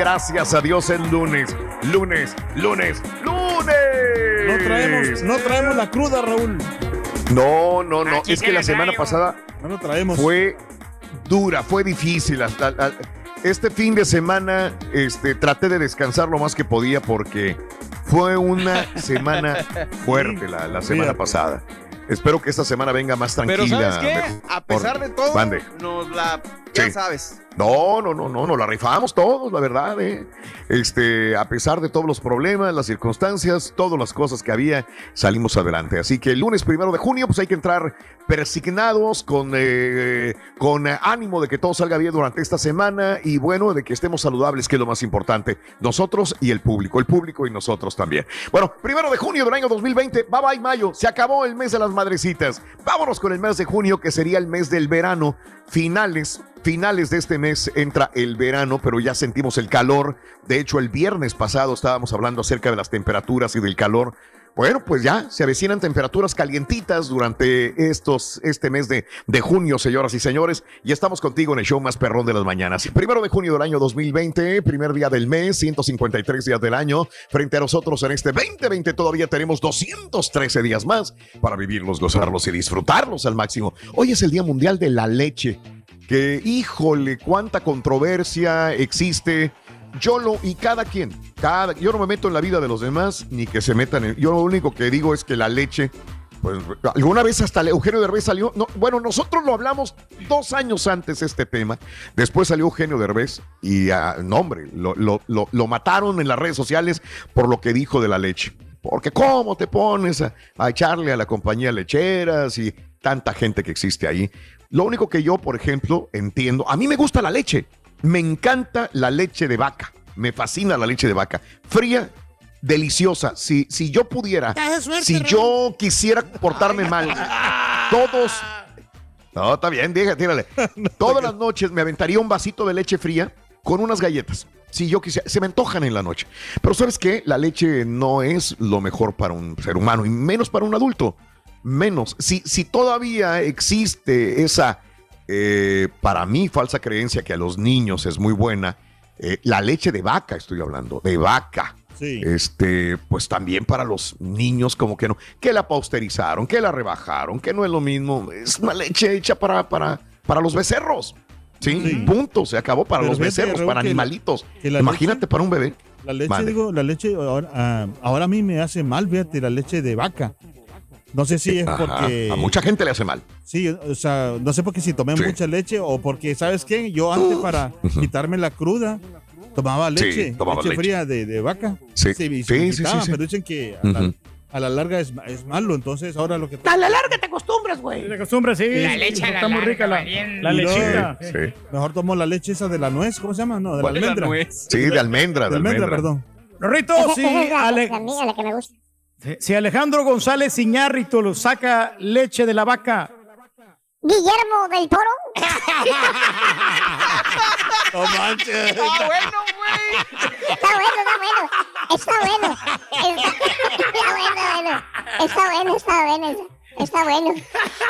Gracias a Dios el lunes, lunes, lunes, lunes. No traemos, no traemos la cruda, Raúl. No, no, no. Es que la semana pasada No lo traemos. fue dura, fue difícil. Hasta, este fin de semana este, traté de descansar lo más que podía porque fue una semana fuerte la, la semana pasada. Espero que esta semana venga más Pero tranquila. ¿sabes qué? mejor. A pesar de todo, Mande. nos la... Ya Sí. sabes. No, no, no, no, nos la rifamos todos, la verdad, ¿eh? Este, a pesar de todos los problemas, las circunstancias, todas las cosas que había, salimos adelante. Así que el lunes primero de junio, pues hay que entrar persignados, con, eh, con ánimo de que todo salga bien durante esta semana y bueno, de que estemos saludables, que es lo más importante. Nosotros y el público, el público y nosotros también. Bueno, primero de junio del año 2020, bye bye mayo, se acabó el mes de las madrecitas. Vámonos con el mes de junio, que sería el mes del verano. Finales, finales de este mes entra el verano, pero ya sentimos el calor. De hecho, el viernes pasado estábamos hablando acerca de las temperaturas y del calor. Bueno, pues ya se avecinan temperaturas calientitas durante estos, este mes de, de junio, señoras y señores. Y estamos contigo en el show más perrón de las mañanas. Primero de junio del año 2020, primer día del mes, 153 días del año. Frente a nosotros en este 2020 todavía tenemos 213 días más para vivirlos, gozarlos y disfrutarlos al máximo. Hoy es el Día Mundial de la Leche. Que, híjole, cuánta controversia existe yo lo y cada quien, cada, yo no me meto en la vida de los demás ni que se metan en, yo lo único que digo es que la leche, pues alguna vez hasta Eugenio Derbez salió, no, bueno, nosotros lo hablamos dos años antes este tema, después salió Eugenio Derbez y, ah, no hombre, lo, lo, lo, lo mataron en las redes sociales por lo que dijo de la leche. Porque cómo te pones a, a echarle a la compañía lecheras y tanta gente que existe ahí. Lo único que yo, por ejemplo, entiendo, a mí me gusta la leche. Me encanta la leche de vaca. Me fascina la leche de vaca. Fría, deliciosa. Si, si yo pudiera, si yo quisiera portarme mal, todos. No, está bien, diga, tírale. Todas las noches me aventaría un vasito de leche fría con unas galletas. Si yo quisiera, se me antojan en la noche. Pero ¿sabes qué? La leche no es lo mejor para un ser humano y menos para un adulto. Menos. Si, si todavía existe esa, eh, para mí, falsa creencia que a los niños es muy buena, Eh, la leche de vaca, estoy hablando, de vaca. Sí. Este, pues también para los niños, como que no, que la pausterizaron, que la rebajaron, que no es lo mismo. Es una leche hecha para, para, para los becerros. Sí, Sí. punto, se acabó para Pero los becerros, Raúl, para que animalitos. que Imagínate leche- para un bebé. La leche, digo, la leche, ahora, ah, ahora a mí me hace mal, fíjate, la leche de vaca. No sé si es Ajá, porque... A mucha gente le hace mal. Sí, o sea, no sé por qué si tomé Sí. mucha leche o porque, ¿sabes qué? Yo antes para quitarme la cruda tomaba Sí, leche, tomaba leche leche. fría de, de vaca. Sí, Sí, y sí, sí, sí, quitaba, sí. pero dicen que a la, Ujú. a la larga es, es malo, entonces ahora lo que... A la larga te acostumbras, güey. De costumbre, sí. La leche a la Está muy rica la, la lechita. Sí, Mejor tomo la leche esa de la nuez, ¿cómo se llama? No, de la ¿Cuál es la almendra. Sí, de almendra, De de almendra, almendra. perdón. Rorrito, si, esa es la, Ale- la mía, la que me gusta. Si Alejandro González Iñárritu lo saca leche de la vaca, Guillermo del Toro. No manches. Está bueno, está bueno. Está bueno. Está bueno, bueno. Está bueno, está bueno. Está bueno.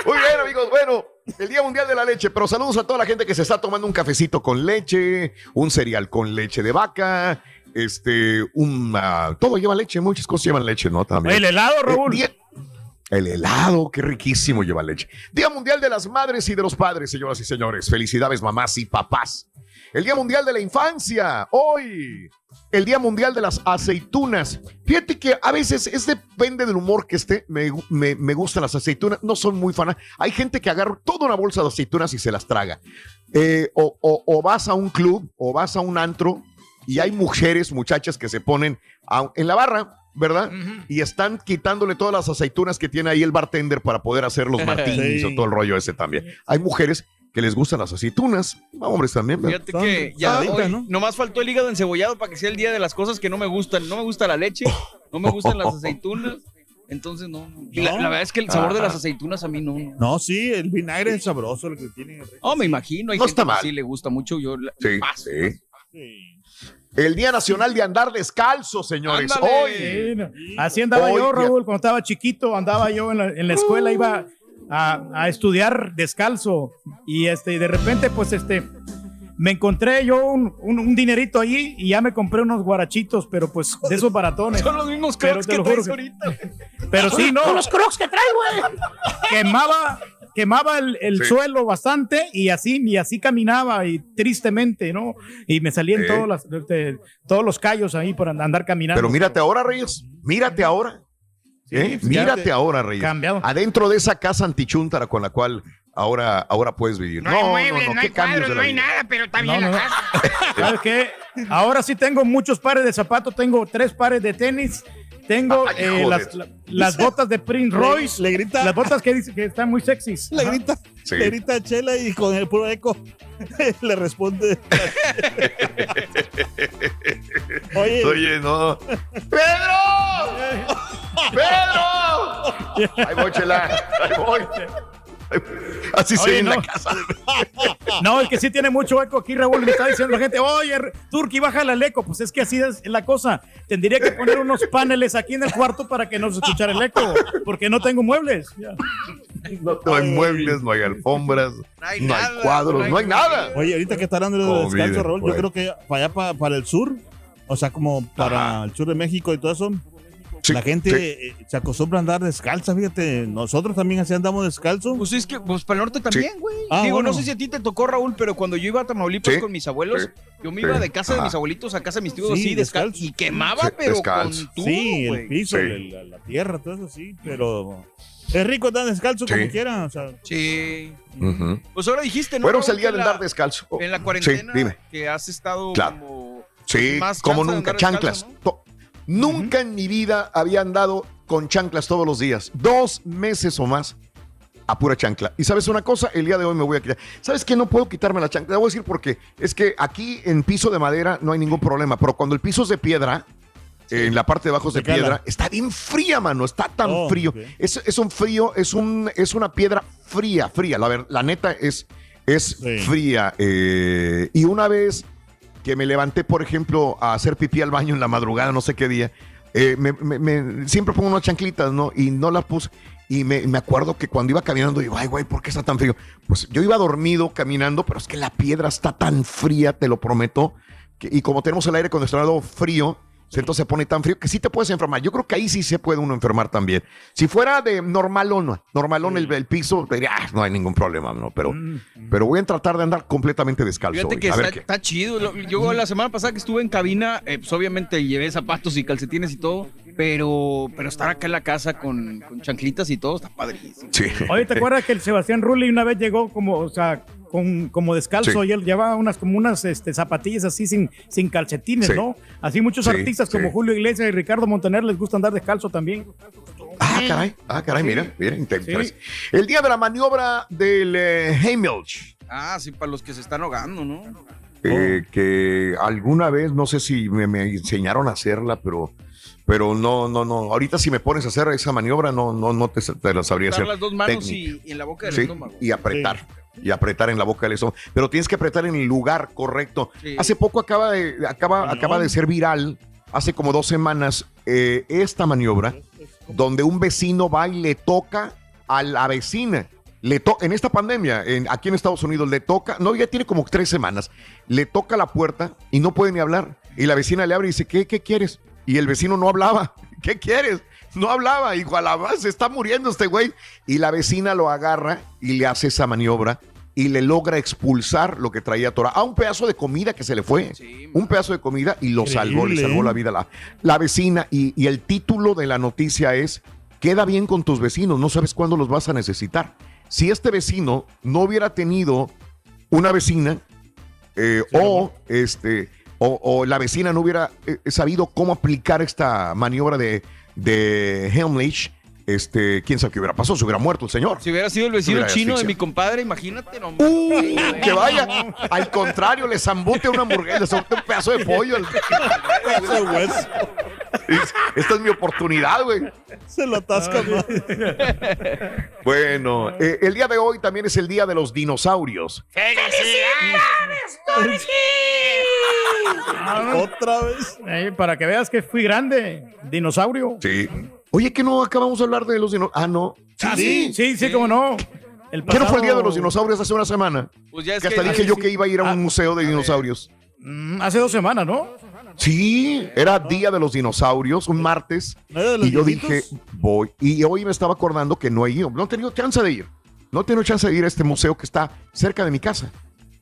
Muy bien, amigos. Bueno, el Día Mundial de la Leche, pero saludos a toda la gente que se está tomando un cafecito con leche, un cereal con leche de vaca, este, un... ah, todo lleva leche, muchas cosas llevan leche, ¿no? También. el helado, Eh, Raúl. el helado, qué riquísimo lleva leche. Día Mundial de las Madres y de los Padres, señoras y señores. Felicidades, mamás y papás. El Día Mundial de la Infancia, hoy. El Día Mundial de las Aceitunas. Fíjate que a veces es depende del humor que esté. Me, gu- me- me gustan las aceitunas, no son muy fanas. Hay gente que agarra toda una bolsa de aceitunas y se las traga. Eh, o, o- o vas a un club o vas a un antro y hay mujeres, muchachas que se ponen a- en la barra, ¿verdad? Y están quitándole todas las aceitunas que tiene ahí el bartender para poder hacer los martinis Sí. o todo el rollo ese también. Hay mujeres que les gustan las aceitunas, hombres también. ¿verdad? Fíjate que ya hoy ¿no? nomás faltó el hígado encebollado para que sea el día de las cosas que no me gustan. No me gusta la leche, no me gustan las aceitunas. Entonces, no. no. Y La, la verdad es que el sabor de las aceitunas a mí no. No, No, sí, el vinagre es sabroso el que tiene. No, me imagino. Hay No gente está que mal. sí le gusta mucho. Yo la- Sí, paso. sí. Sí. El Día Nacional de Andar Descalzo, señores. Ándale. Hoy. Así andaba Hoy yo, Raúl, cuando estaba chiquito, andaba yo en la, en la escuela, iba a, a estudiar descalzo y este, de repente, pues este, me encontré yo un, un- un dinerito allí y ya me compré unos guarachitos, pero pues de esos baratones. Son los mismos crocs que traes que- ahorita. Pero sí, no, Con los crocs que traes, güey. quemaba, quemaba el, el Sí. suelo bastante y así, y así caminaba y tristemente, ¿no? Y me salían Sí. todos, las- este, todos los callos ahí por andar caminando. Pero mírate ahora, Reyes. Mírate ahora. ¿Eh? fíjate. Mírate ahora, Reyes. Cambiado. Adentro de esa casa antichuntara con la cual ahora, ahora puedes vivir. No, hay muebles, no, hay qué cambios cuadros, no hay vida. nada, pero está No, bien no, la no. casa. ¿Sabes qué? Ahora sí tengo muchos pares de zapatos, tengo tres pares de tenis, tengo Ay, eh, las, la- las botas de Prince Royce, Le grita, las botas que dice que están muy sexys. le Ajá. grita, Sí. le grita a Chela y con el puro eco le responde. Oye, Oye, no. ¡Pedro! ¡Pedro! Ahí voy, chela. Ahí voy. Así se Oye, ve en la no. casa. No, el que sí tiene mucho eco aquí, Raúl, me está diciendo la gente, oye, Turki, bájale el eco. Pues es que así es la cosa. Tendría que poner unos paneles aquí en el cuarto para que no se escuchara el eco, porque no tengo muebles. Ya. No hay muebles, no hay alfombras, No hay no hay nada, cuadros, no hay nada. Oye, ahorita que está hablando de descanso, Raúl, yo creo que para allá, pa- para, el sur, o sea, como para Ajá. el sur de México y todo eso, Sí, la gente sí. eh, se acostumbra a andar descalza, fíjate. Nosotros también así andamos descalzos. Pues es que, pues para el norte también, güey. Ah, Digo, bueno. no sé si a ti te tocó, Raúl, pero cuando yo iba a Tamaulipas Sí, con mis abuelos, sí, yo me sí. iba de casa de mis abuelitos a casa de mis tíos Sí, así, descalzo. Y quemaba, Sí, pero descalzo. con todo, sí, el piso, Sí. el- la, la tierra, todo eso sí, pero es rico andar descalzo Sí. como quiera, o sea, Sí. Pues ahora dijiste, ¿no? Bueno, que de andar descalzo. En la Sí, cuarentena dime. que has estado Claro. como... Sí, más como nunca, chanclas. Nunca en mi vida había andado con chanclas todos los días. Dos meses o más a pura chancla. Y sabes una cosa, el día de hoy me voy a quitar. ¿Sabes qué? No puedo quitarme la chancla. Te voy a decir porque es que aquí en piso de madera no hay ningún problema, pero cuando el piso es de piedra, en la parte de abajo es de cala. piedra, está bien fría, mano. Está tan Oh, frío. Es, es un frío, es, un, es una piedra fría, fría. La, ver- la neta es, es Sí. fría. eh, y una vez que me levanté, por ejemplo, a hacer pipí al baño en la madrugada, no sé qué día, eh, siempre pongo unas chanclitas, ¿no? Y no las puse. Y me, me acuerdo que cuando iba caminando, digo, ay, güey, ¿por qué está tan frío? Pues yo iba dormido caminando, pero es que la piedra está tan fría, te lo prometo, y como tenemos el aire acondicionado frío, entonces se pone tan frío que sí te puedes enfermar. Yo creo que ahí sí se puede uno enfermar también. Si fuera de normalón, normalón el, el piso, te diría, "Ah, no hay ningún problema, ¿no? Pero, pero voy a tratar de andar completamente descalzo. Fíjate que A ver está, qué- está chido. Yo la semana pasada que estuve en cabina, eh, pues obviamente llevé zapatos y calcetines y todo, pero, pero estar acá en la casa con, con chanclitas y todo está padrísimo. Sí. Oye, ¿te acuerdas que el Sebastián Rulli una vez llegó como, o sea, con, como descalzo Sí. y él llevaba unas como unas este, zapatillas así sin, sin calcetines, Sí. ¿no? Así muchos Sí, artistas como sí. Julio Iglesias y Ricardo Montaner les gusta andar descalzo también. Ah, caray, ah, caray, mira, mira, interesante. El día de la maniobra del eh, Heimlich, Ah, sí, para los que se están ahogando, ¿no? eh, que alguna vez, no sé si me, me enseñaron a hacerla, pero, pero no, no, no. Ahorita si me pones a hacer esa maniobra, no, no, no te, te la sabría hacer. las dos manos y, y en la boca del Sí, estómago. y apretar. Y apretar en la boca del estómago. Pero tienes que apretar en el lugar correcto. Sí. Hace poco acaba de, acaba, No. acaba de ser viral, hace como dos semanas, eh, esta maniobra, donde un vecino va y le toca a la vecina. Le to en esta pandemia, en- aquí en Estados Unidos, le toca, no, ya tiene como tres semanas, le toca la puerta y no puede ni hablar. Y la vecina le abre y dice, ¿qué, qué quieres? Y el vecino no hablaba. ¿Qué quieres? No hablaba. Igual a más, se está muriendo este güey. Y la vecina lo agarra y le hace esa maniobra y le logra expulsar lo que traía Tora. A un pedazo de comida que se le fue. Sí, un pedazo de comida y lo salvó, le salvó ¿eh? la vida a la, la vecina. Y, y el título de la noticia es, queda bien con tus vecinos, no sabes cuándo los vas a necesitar. Si este vecino no hubiera tenido una vecina eh, o, este, o, o la vecina no hubiera eh, sabido cómo aplicar esta maniobra de, de Helmlich, este, quién sabe qué hubiera pasado, se hubiera muerto el señor. Si hubiera sido el vecino chino de mi compadre, imagínate, no. Uh, que vaya, al contrario, le zambute una hamburguesa, le zambute un pedazo de pollo. Esta es mi oportunidad, güey. Se lo atasca. Bueno, eh, el día de hoy también es el día de los dinosaurios. Otra vez. Eh, para que veas que fui grande, dinosaurio. Sí. Oye, que no acabamos de hablar de los dinosaurios. Ah, no. Sí, sí, sí, cómo no. El ¿Qué no fue el día de los dinosaurios hace una semana? Pues ya es Que hasta que- dije Ay, yo sí. que iba a ir a un Ah, museo de dinosaurios. Hace dos semanas, ¿no? Sí, era día de los dinosaurios, un martes. ¿No era de los Y yo dije, voy. Y hoy me estaba acordando que no he ido, no he tenido chance de ir. No he tenido chance de ir a este museo que está cerca de mi casa.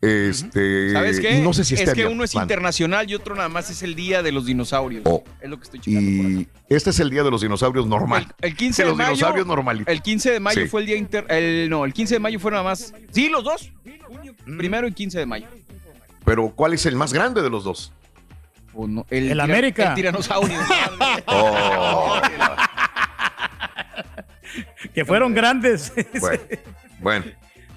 Este, ¿Sabes qué? no sé si es que abierto. uno es internacional y otro nada más es el día de los dinosaurios. Oh. Es lo que estoy Y este es el día de los dinosaurios normal. El, el 15 de de, los mayo. dinosaurios normalitos. El 15 de mayo Sí. fue el día inter. El, no, el 15 de mayo fue nada más. Sí, los dos. Junio, Primero y 15 de mayo. Pero ¿cuál es el más grande de los dos? El América. El tiranosaurio. Oh, Que fueron grandes. bueno, bueno.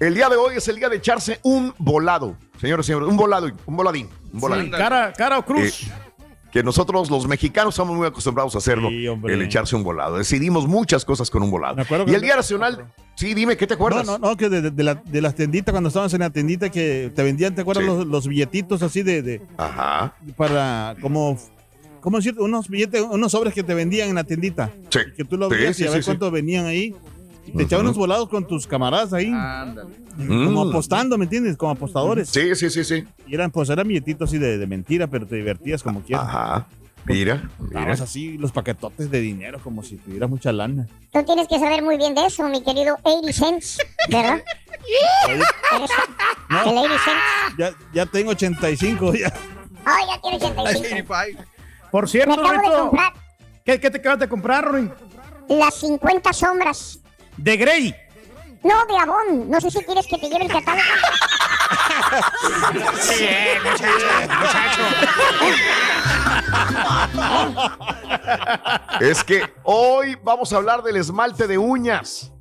El día de hoy es el día de echarse un volado. Señores y señores, un volado, un voladín, un voladín. cara, cara o cruz. Eh, que nosotros los mexicanos estamos muy acostumbrados a hacerlo, Sí, el echarse un volado. Decidimos muchas cosas con un volado. Me acuerdo Y el Día Nacional, sí, dime, ¿qué te acuerdas? No, no, no, que de, la- de las tienditas, cuando estábamos en la tiendita que te vendían, ¿te acuerdas Sí. los, los billetitos así de, de- Ajá, para, como, ¿cómo decir? Unos billetes, unos sobres que te vendían en la tiendita. sí. Que tú lo veías sí, y a sí, ver sí. cuánto venían ahí. Te echaban Ujú. unos volados con tus camaradas ahí. Ándale. Como Mm. apostando, ¿me entiendes? Como apostadores. Sí, sí, sí, sí. Y eran, pues eran billetitos así de, de mentira, pero te divertías como quieras. Ajá. Mira, mira. Así los paquetotes de dinero como si tuvieras mucha lana. Tú tienes que saber muy bien de eso, mi querido 80 Cents, ¿verdad? El 80 Cents. Ya, ya tengo 85 ya. Ay, ya tiene 85. 85. Por Me cierto, de comprar ¿qué, qué te acabas de comprar, Rory? las 50 sombras. De Grey. No, de Avon. No sé si quieres que te lleve el catálogo. Es que hoy vamos a hablar del esmalte de uñas.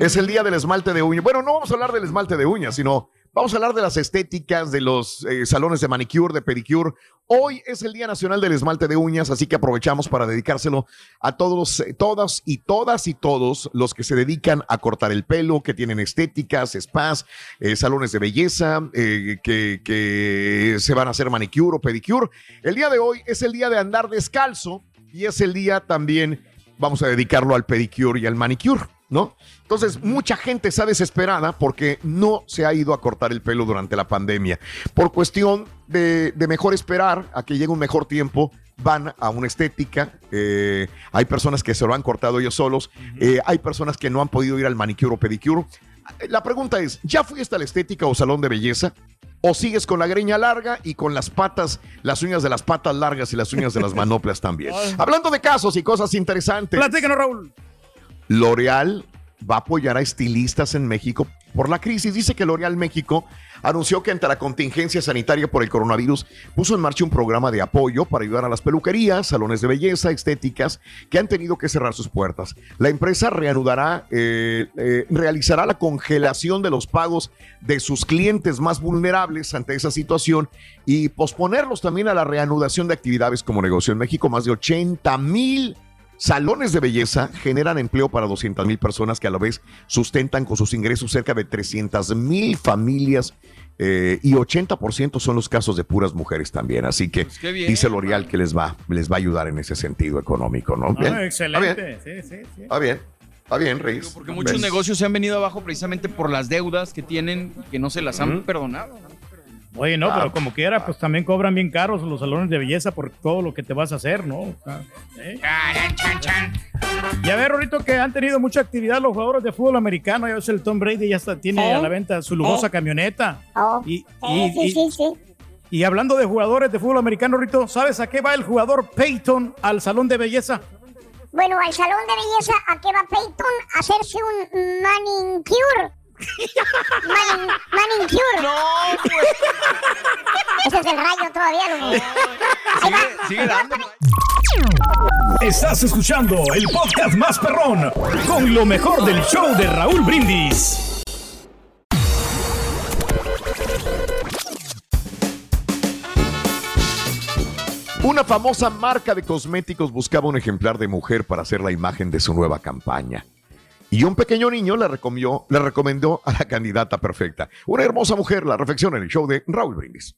Es el día del esmalte de uñas. Bueno, no vamos a hablar del esmalte de uñas, sino vamos a hablar de las estéticas, de los eh, salones de manicure, de pedicure. Hoy es el Día Nacional del Esmalte de Uñas, así que aprovechamos para dedicárselo a todos, eh, todas y todas y todos los que se dedican a cortar el pelo, que tienen estéticas, spas, eh, salones de belleza, eh, que, que se van a hacer manicure o pedicure. El día de hoy es el día de andar descalzo y es el día también, vamos a dedicarlo al pedicure y al manicure. ¿No? Entonces, mucha gente está desesperada porque no se ha ido a cortar el pelo durante la pandemia. Por cuestión de, de mejor esperar a que llegue un mejor tiempo, van a una estética. eh, hay personas que se lo han cortado ellos solos. eh, hay personas que no han podido ir al manicure o pedicure. La pregunta es, ¿ya fuiste a la estética o salón de belleza? ¿O sigues con la greña larga y con las patas, las uñas de las patas largas y las uñas de las manoplas también? Hablando de casos y cosas interesantes. Platícanos, Raúl. L'Oreal va a apoyar a estilistas en México por la crisis. Dice que L'Oreal México anunció que ante la contingencia sanitaria por el coronavirus puso en marcha un programa de apoyo para ayudar a las peluquerías, salones de belleza, estéticas que han tenido que cerrar sus puertas. La empresa reanudará, eh, eh, realizará la congelación de los pagos de sus clientes más vulnerables ante esa situación y posponerlos también a la reanudación de actividades como negocio en México. Más de 80 mil Salones de belleza generan empleo para 200 mil personas que a la vez sustentan con sus ingresos cerca de 300 mil familias eh, y 80% son los casos de puras mujeres también. Así que Pues bien, dice L'Oreal que les va, les va a ayudar en ese sentido económico, ¿no? Bien. Ah, Está bien, excelente. Sí, sí, sí. está bien, está bien, Reyes. Porque muchos ¿Ves? negocios se han venido abajo precisamente por las deudas que tienen y que no se las han perdonado. No, Ah, pero como quiera, pues también cobran bien caros los salones de belleza por todo lo que te vas a hacer, ¿no? ¿eh? Y a ver, ahorita que han tenido mucha actividad los jugadores de fútbol americano, ya ves el Tom Brady ya está, tiene ¿Eh? a la venta su lujosa ¿Eh? camioneta. Oh. Y, Sí, y- sí, y- sí, sí. y hablando de jugadores de fútbol americano, Rito, ¿sabes a qué va el jugador Peyton al salón de belleza? Bueno, al salón de belleza, ¿a qué va Peyton? A hacerse un manicure. Manin, manicure. No, pues. Ese es el rayo todavía. Sigue, sigue dando. Estás escuchando el podcast más perrón con lo mejor del show de Raúl Brindis. Una famosa marca de cosméticos buscaba un ejemplar de mujer para hacer la imagen de su nueva campaña. Y un pequeño niño le recomendó, a la candidata perfecta. Una hermosa mujer, la reflexión en el show de Raúl Brindis.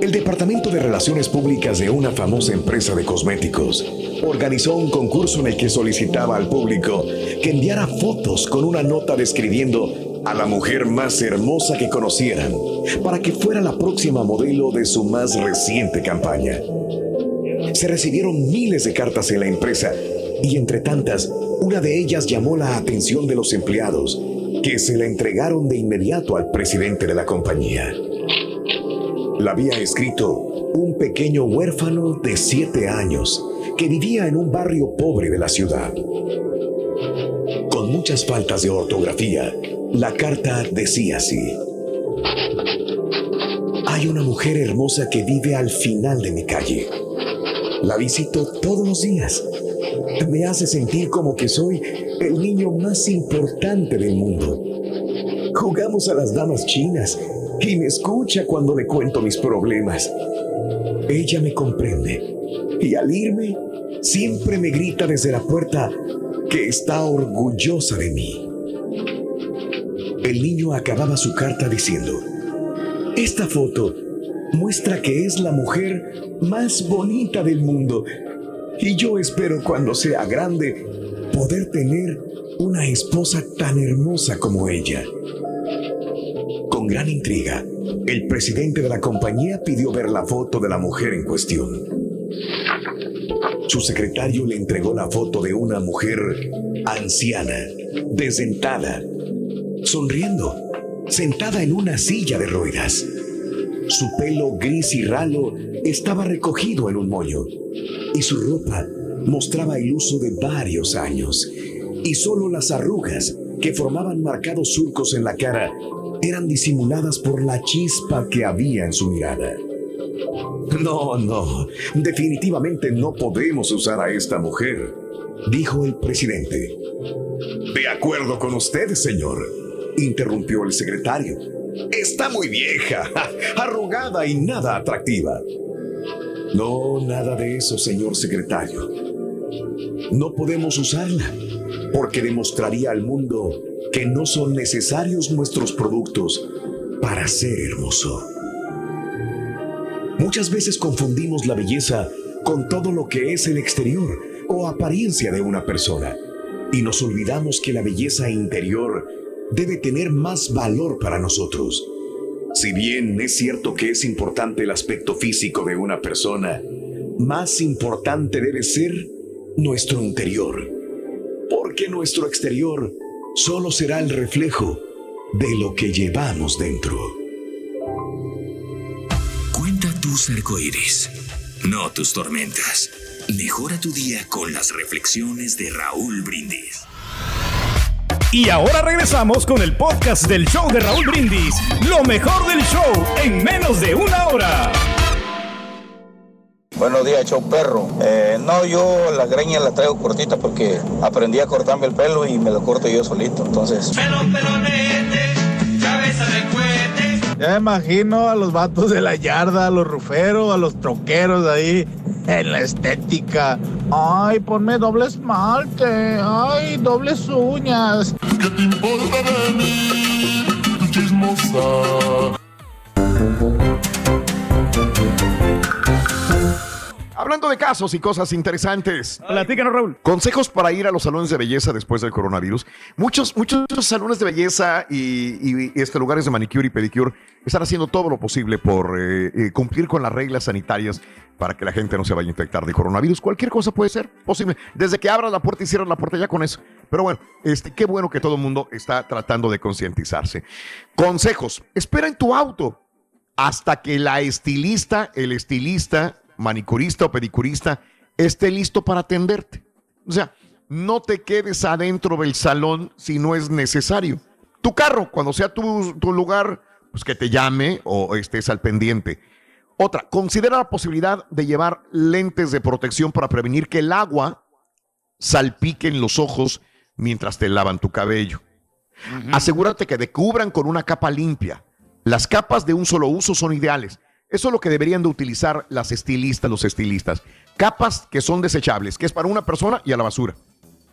El Departamento de Relaciones Públicas de una famosa empresa de cosméticos organizó un concurso en el que solicitaba al público que enviara fotos con una nota describiendo a la mujer más hermosa que conocieran para que fuera la próxima modelo de su más reciente campaña. Se recibieron miles de cartas en la empresa y entre tantas, una de ellas llamó la atención de los empleados que se la entregaron de inmediato al presidente de la compañía. La había escrito un pequeño huérfano de siete años que vivía en un barrio pobre de la ciudad. Con muchas faltas de ortografía, la carta decía así. Hay una mujer hermosa que vive al final de mi calle. La visito todos los días. Me hace sentir como que soy el niño más importante del mundo. Jugamos a las damas chinas y me escucha cuando le cuento mis problemas. Ella me comprende y al irme siempre me grita desde la puerta que está orgullosa de mí. El niño acababa su carta diciendo, esta foto muestra que es la mujer más bonita del mundo y yo espero cuando sea grande poder tener una esposa tan hermosa como ella. Con gran intriga, el presidente de la compañía pidió ver la foto de la mujer en cuestión. Su secretario le entregó la foto de una mujer anciana, desdentada, sonriendo, sentada en una silla de ruedas. Su pelo gris y ralo estaba recogido en un moño y su ropa mostraba el uso de varios años y solo las arrugas que formaban marcados surcos en la cara eran disimuladas por la chispa que había en su mirada. No, no, definitivamente no podemos usar a esta mujer, dijo el presidente. De acuerdo con usted, señor, interrumpió el secretario. Está muy vieja, arrugada y nada atractiva. No, nada de eso, señor secretario. No podemos usarla porque demostraría al mundo que no son necesarios nuestros productos para ser hermoso. Muchas veces confundimos la belleza con todo lo que es el exterior o apariencia de una persona. Y nos olvidamos que la belleza interior debe tener más valor para nosotros. Si bien es cierto que es importante el aspecto físico de una persona, más importante debe ser nuestro interior. Porque nuestro exterior solo será el reflejo de lo que llevamos dentro. Cuenta tus arcoíris, no tus tormentas. Mejora tu día con las reflexiones de Raúl Brindis. Y ahora regresamos con el podcast del show de Raúl Brindis. Lo mejor del show en menos de una hora. Buenos días, show perro. Eh, no, yo la greña la traigo cortita porque aprendí a cortarme el pelo y me lo corto yo solito. Entonces. Pelo, pelonete, cabeza de cohete. Ya me imagino a los vatos de la yarda, a los ruferos, a los troqueros ahí en la estética. Ay, ponme doble esmalte. Ay, dobles uñas. ¿Qué te importa de mí? Hablando de casos y cosas interesantes. Platícanos, Raúl. Consejos para ir a los salones de belleza después del coronavirus. Muchos, muchos salones de belleza y, y este, lugares de manicure y pedicure están haciendo todo lo posible por eh, eh, cumplir con las reglas sanitarias para que la gente no se vaya a infectar de coronavirus. Cualquier cosa puede ser posible. Desde que abran la puerta y cierran la puerta ya con eso. Pero bueno, este, qué bueno que todo el mundo está tratando de concientizarse. Consejos. Espera en tu auto hasta que la estilista, el estilista, manicurista o pedicurista esté listo para atenderte. O sea, no te quedes adentro del salón si no es necesario. Tu carro, cuando sea tu, tu lugar, pues que te llame o estés al pendiente. Otra, considera la posibilidad de llevar lentes de protección para prevenir que el agua salpique en los ojos mientras te lavan tu cabello. Asegúrate que te cubran con una capa limpia. Las capas de un solo uso son ideales. Eso es lo que deberían de utilizar las estilistas, los estilistas. Capas que son desechables, que es para una persona y a la basura.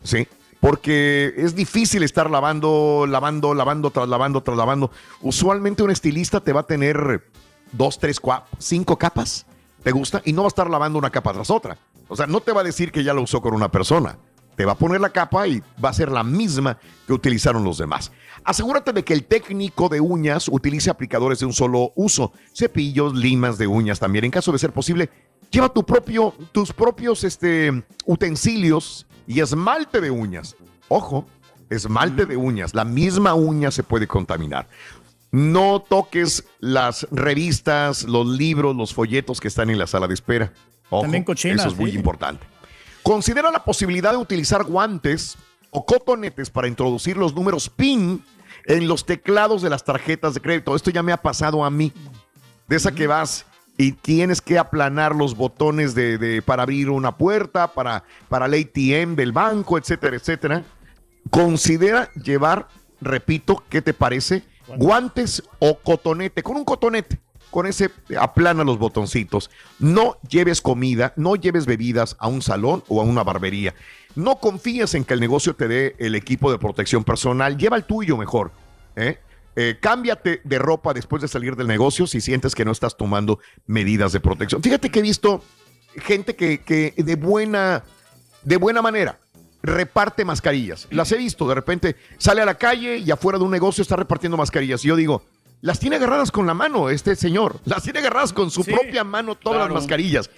¿Sí? Porque es difícil estar lavando, lavando, lavando, tras lavando, tras lavando. Usualmente un estilista te va a tener dos, tres, cuatro, cinco capas. ¿Te gusta? Y no va a estar lavando una capa tras otra. O sea, no te va a decir que ya lo usó con una persona. Te va a poner la capa y va a ser la misma que utilizaron los demás. Asegúrate de que el técnico de uñas utilice aplicadores de un solo uso, cepillos, limas de uñas también. En caso de ser posible, lleva tu propio, tus propios este, utensilios y esmalte de uñas. Ojo, esmalte de uñas. La misma uña se puede contaminar. No toques las revistas, los libros, los folletos que están en la sala de espera. Ojo, También cochinas, Eso es muy sí. importante. Considera la posibilidad de utilizar guantes o cotonetes para introducir los números PIN en los teclados de las tarjetas de crédito. Esto ya me ha pasado a mí. De esa que vas y tienes que aplanar los botones de, de- para abrir una puerta, para, para el ATM del banco, etcétera, etcétera. Considera llevar, repito, ¿qué te parece? Guantes o cotonete. Con un cotonete. Con ese aplana los botoncitos. No lleves comida, no lleves bebidas a un salón o a una barbería. No confíes en que el negocio te dé el equipo de protección personal. Lleva el tuyo mejor. ¿eh? Eh, cámbiate de ropa después de salir del negocio si sientes que no estás tomando medidas de protección. Fíjate que he visto gente que, que de buena de buena manera reparte mascarillas. Las he visto, de repente sale a la calle y afuera de un negocio está repartiendo mascarillas. Y yo digo, las tiene agarradas con la mano este señor. Las tiene agarradas con su propia mano todas claro. las mascarillas.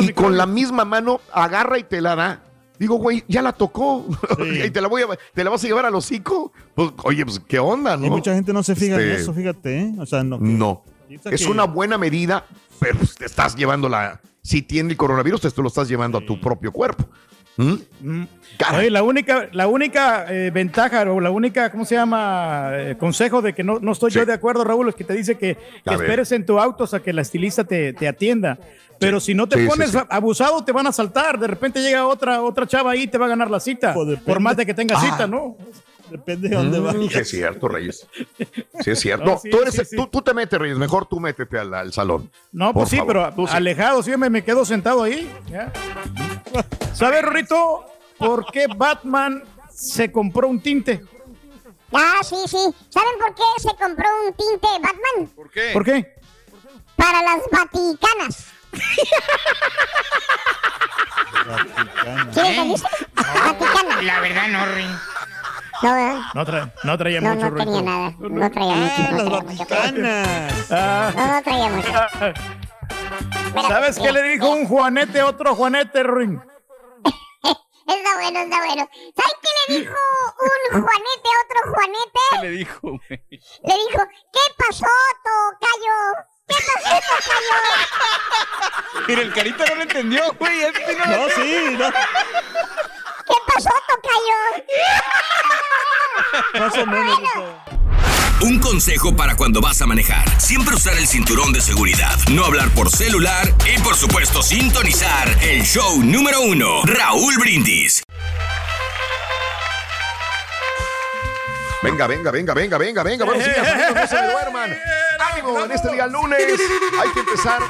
Y con la misma mano agarra y te la da. Digo, güey, ya la tocó. y te la, voy a, te la vas a llevar al hocico. Pues, oye, pues, ¿qué onda, no? Y mucha gente no se fija en Este, eso, fíjate, ¿eh? O sea, no. No. Es que- una buena medida, pero te estás llevando la. Si tiene el coronavirus, te lo estás llevando a tu propio cuerpo. ¿Mm? Mm. Oye, la única, la única eh, ventaja o la única, ¿cómo se llama? Eh, consejo de que no, no estoy yo de acuerdo, Raúl, es que te dice que, esperes en tu auto hasta que la estilista te, te atienda. Pero si no te Sí, pones sí. abusado, te van a saltar. De repente llega otra, otra chava ahí y te va a ganar la cita. Por más de que tenga Ah. cita, ¿no? Depende Mm, sí es cierto, Reyes. Sí es cierto. No, No, sí, tú, eres- sí, sí. Tú, tú te metes, Reyes. Mejor tú métete al, al salón. No, pues sí, favor. pero alejado, siempre me quedo sentado ahí. ¿ya? ¿Sabes, Rorrito, por qué Batman se compró un tinte? Ah, sí, sí. ¿Saben por qué se compró un tinte Batman? ¿Por qué? ¿Por qué? Para las Vaticanas. ¿Sí me entendiste? Vaticanas. La verdad no, Rin. No, ¿verdad? No, tra- no traía No, mucho no tenía Ruito. nada. No traía mucho. No traía mucho. Ah. No, no traía mucho. ¿Sabes qué le dijo un Juanete a otro Juanete, Ruin? Está bueno, está bueno. ¿Sabes qué le dijo un Juanete a otro Juanete? ¿Qué le dijo, güey? Le dijo, ¿qué pasó, Tocayo? ¿Qué pasó, Tocayo? Mira, el carita no lo entendió, güey. No, sí, no. ¿Qué pasó, Tocayo? Más o menos. Un consejo para cuando vas a manejar. Siempre usar el cinturón de seguridad. No hablar por celular y por supuesto sintonizar el show número uno. Raúl Brindis. Venga, venga, venga, venga, venga, venga. Buenos días, amigos, no se me duerman. Ánimo en este día lunes. Hay que empezar.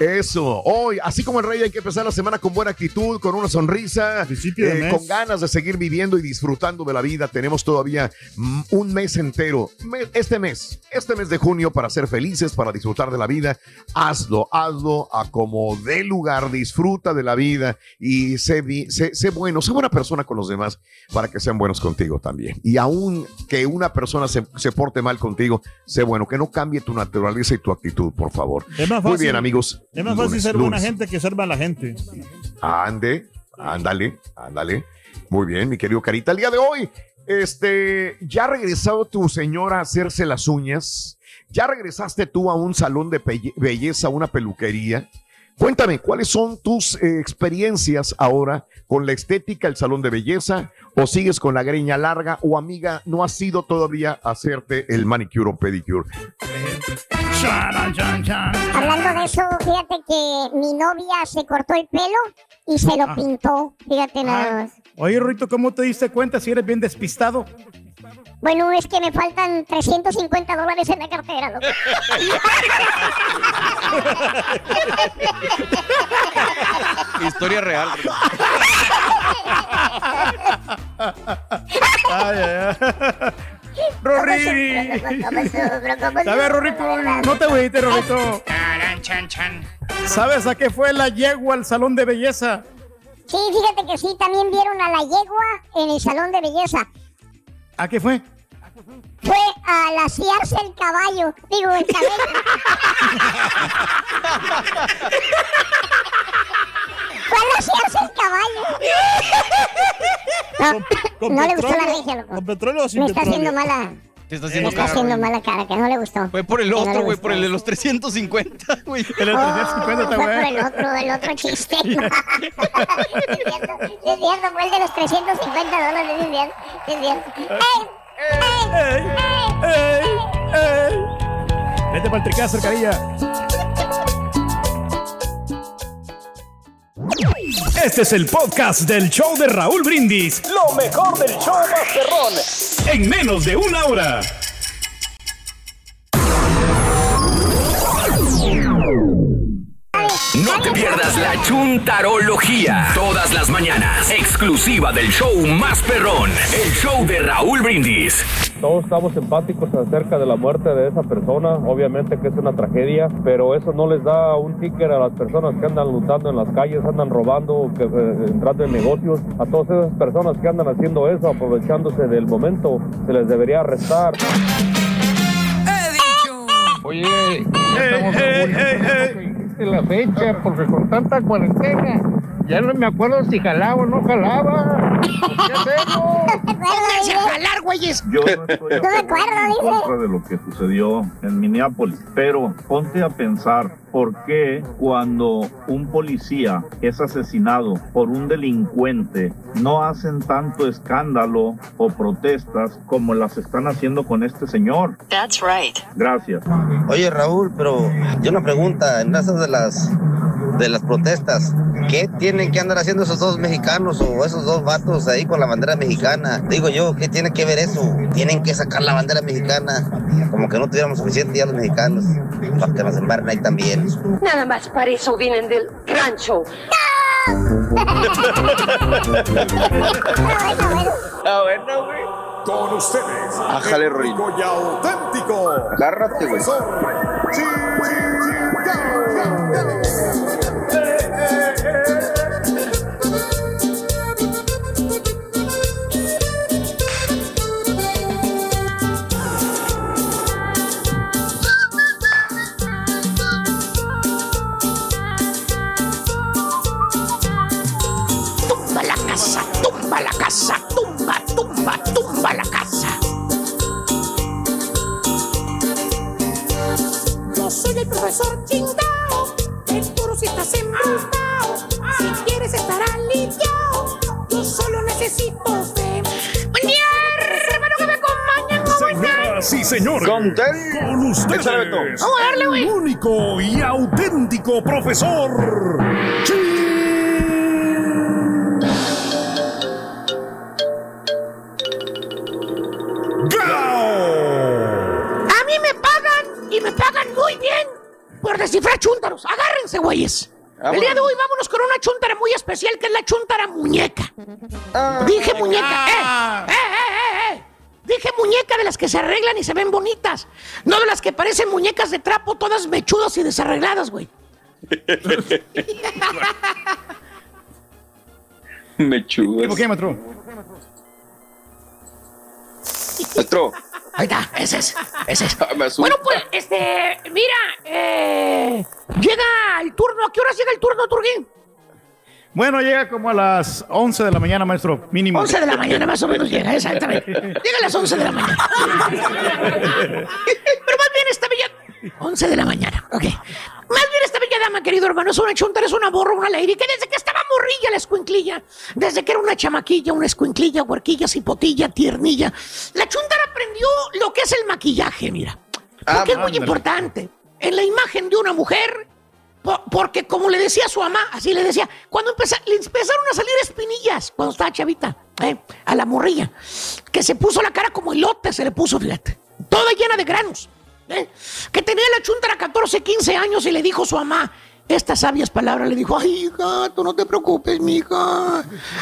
Eso, hoy, así como el rey, hay que empezar la semana con buena actitud, con una sonrisa, eh, con ganas de seguir viviendo y disfrutando de la vida. Tenemos todavía mm, un mes entero, este mes, este mes de junio para ser felices, para disfrutar de la vida. Hazlo, hazlo a como dé lugar, disfruta de la vida y sé, sé, sé bueno, sé buena persona con los demás para que sean buenos contigo también. Y aún que una persona se, se porte mal contigo, sé bueno, que no cambie tu naturaleza y tu actitud, por favor. Es más Muy bien, amigos. Es más fácil Lunes, ser buena gente que ser mala gente. Ande, ándale, ándale. Muy bien, mi querido Carita. El día de hoy, este, ¿ya ha regresado tu señora a hacerse las uñas? ¿Ya regresaste tú a un salón de belleza, una peluquería? Cuéntame, ¿cuáles son tus eh, experiencias ahora con la estética, el salón de belleza? ¿O sigues con la greña larga? ¿O amiga, no has ido todavía a hacerte el manicure o pedicure? Hablando de eso, fíjate que mi novia se cortó el pelo y se lo Ah. pintó. Fíjate nada más. Oye, Ruito, ¿cómo te diste cuenta si eres bien despistado? Bueno, es que me faltan 350 dólares en la cartera, loco. Historia real. Ay, ay, ay. Rory. ¿Sabes, Rorito? No te agüites, Rorito. ¿Sabes a qué fue la yegua al salón de belleza? Sí, fíjate que sí, también vieron a la yegua en el salón de belleza. ¿A qué fue? Fue a laciarse el caballo, digo, el cabello. Fue a laciarse el caballo. No, no le gustó la regia, loco. ¿Con petróleo o sin Me está petróleo? haciendo mala, Te está haciendo está cara, haciendo güey. mala cara, que no le gustó. Fue por el no otro, güey, gustó. por el de los 350, güey. El de Oh, 350 está fue por el otro, el otro chiste. es cierto, es cierto, fue el de los 350 dólares, es cierto, es cierto. ¡Ey! ¡Ey! ¡Ey! ¡Ey! Vete para el tricazo, carilla. Este es el podcast del show de Raúl Brindis. Lo mejor del show Masterrón. En menos de una hora. Chuntarología. Todas las mañanas. Exclusiva del show más perrón. El show de Raúl Brindis. Todos estamos empáticos acerca de la muerte de esa persona, obviamente que es una tragedia, pero eso no les da un ticket a las personas que andan luchando en las calles, andan robando, eh, entrando en negocios, a todas esas personas que andan haciendo eso, aprovechándose del momento, se les debería arrestar. Oye, ya estamos en la fecha, porque con tanta cuarentena, ya no me acuerdo si jalaba o no jalaba. ¿Qué hacemos? Pónganse a jalar, güeyes. Yo no estoy No me acuerdo, en contra de lo que sucedió en Minneapolis, pero ponte a pensar por qué cuando un policía es asesinado por un delincuente no hacen tanto escándalo o protestas como las están haciendo con este señor. That's right. Gracias. Oye Raúl, pero yo una pregunta, en esas de las de las protestas, ¿qué tienen que andar haciendo esos dos mexicanos o esos dos vatos ahí con la bandera mexicana? Digo yo, ¿qué tiene que ver eso? Tienen que sacar la bandera mexicana, como que no tuviéramos suficiente ya los mexicanos, para que nos embarren ahí también. Nada más para eso vienen del rancho. Ah, bueno, güey. Con ustedes. Ájale, único y auténtico. Agárrate, güey. Vamos a darle, güey. el único y auténtico profesor. A mí me pagan y me pagan muy bien por descifrar chúntaros. Agárrense, güeyes. El día de hoy vámonos con una chúntara muy especial que es la chúntara muñeca. Dije muñeca. ¡Eh! ¡Eh, eh, eh, eh! Dije muñeca de las que se arreglan y se ven bonitas. De las que parecen muñecas de trapo, todas mechudas y desarregladas, güey. Me chugas. ¿Por qué, maestro? Maestro. Ahí está, ese es, ese es. Me asusta. Bueno, pues, este, mira, eh, llega el turno. ¿A qué horas llega el turno, Turguín? Bueno, llega como a las 11 de la mañana, maestro, mínimo. 11 de la mañana más o menos llega, exactamente. Llega a las 11 de la mañana. Pero más bien esta bella... 11 de la mañana, ok. Más bien esta bella dama, querido hermano, es una chunta, es una borra, una lady, que desde que estaba morrilla la escuinclilla, desde que era una chamaquilla, una escuinclilla, huerquilla, cipotilla, tiernilla, la chuntara aprendió lo que es el maquillaje, mira. Ah, Porque es muy importante. En la imagen de una mujer, po- porque como le decía a su mamá, así le decía, cuando le empezaron a salir espinillas, cuando estaba chavita, ¿eh? a la morrilla, que se puso la cara como elote, se le puso, fíjate, toda llena de granos, ¿eh? que tenía la chuntara 14, 15 años y le dijo a su mamá, estas sabias palabras, le dijo, ay, hija, tú no te preocupes, mija.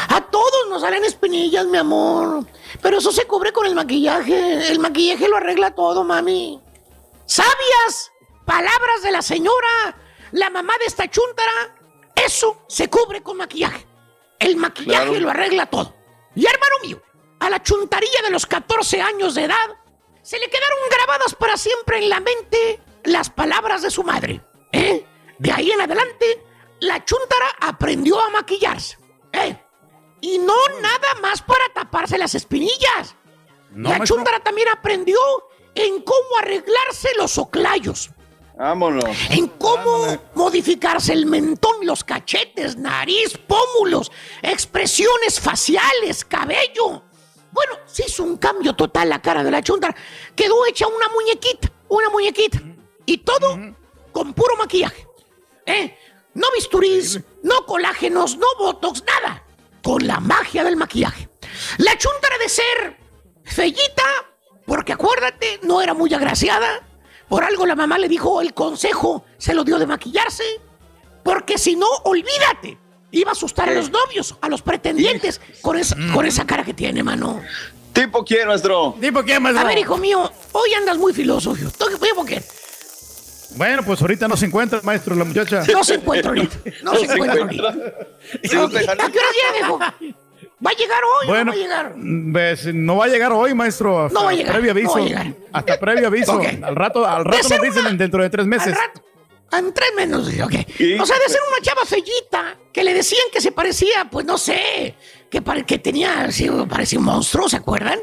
A todos nos salen espinillas, mi amor. Pero eso se cubre con el maquillaje. El maquillaje lo arregla todo, mami. Sabias palabras de la señora, la mamá de esta chúntara. Eso se cubre con maquillaje. El maquillaje Claro. lo arregla todo. Y hermano mío, a la chuntaría de los 14 años de edad, se le quedaron grabadas para siempre en la mente las palabras de su madre. ¿eh? De ahí en adelante, la chuntara aprendió a maquillarse. ¿eh? Y no nada más para taparse las espinillas. No, la chuntara también aprendió en cómo arreglarse los oclayos. Vámonos. En cómo modificarse el mentón, los cachetes, nariz, pómulos, expresiones faciales, cabello. Bueno, se hizo un cambio total la cara de la chuntara. Quedó hecha una muñequita, una muñequita. Y todo con puro maquillaje. ¿Eh? No bisturís, no colágenos, no botox, nada. Con la magia del maquillaje. La chuntara de ser fellita, porque acuérdate, no era muy agraciada. Por algo la mamá le dijo el consejo, se lo dio de maquillarse. Porque si no, olvídate. Iba a asustar a los novios, a los pretendientes, con esa, con esa cara que tiene, mano. ¿Tipo quién, maestro? ¿Tipo quién, maestro? A ver, hijo mío, hoy andas muy filósofo. ¿Tipo quién? Bueno, pues ahorita no se encuentra, maestro, la muchacha. No se encuentra ahorita. No, se encuentra ahorita. ¿A qué hora llega, hijo? ¿Va a llegar hoy Bueno, no va a llegar? pues, no va a llegar hoy, maestro. Hasta No va a llegar, previo no aviso. va a llegar. Hasta previo aviso. Al rato, al rato nos dicen dentro de tres meses. En tres menos, ok. O sea, de ser una chava fellita, que le decían que se parecía, pues no sé, que, pare- que tenía, sí, parecía un monstruo, ¿se acuerdan?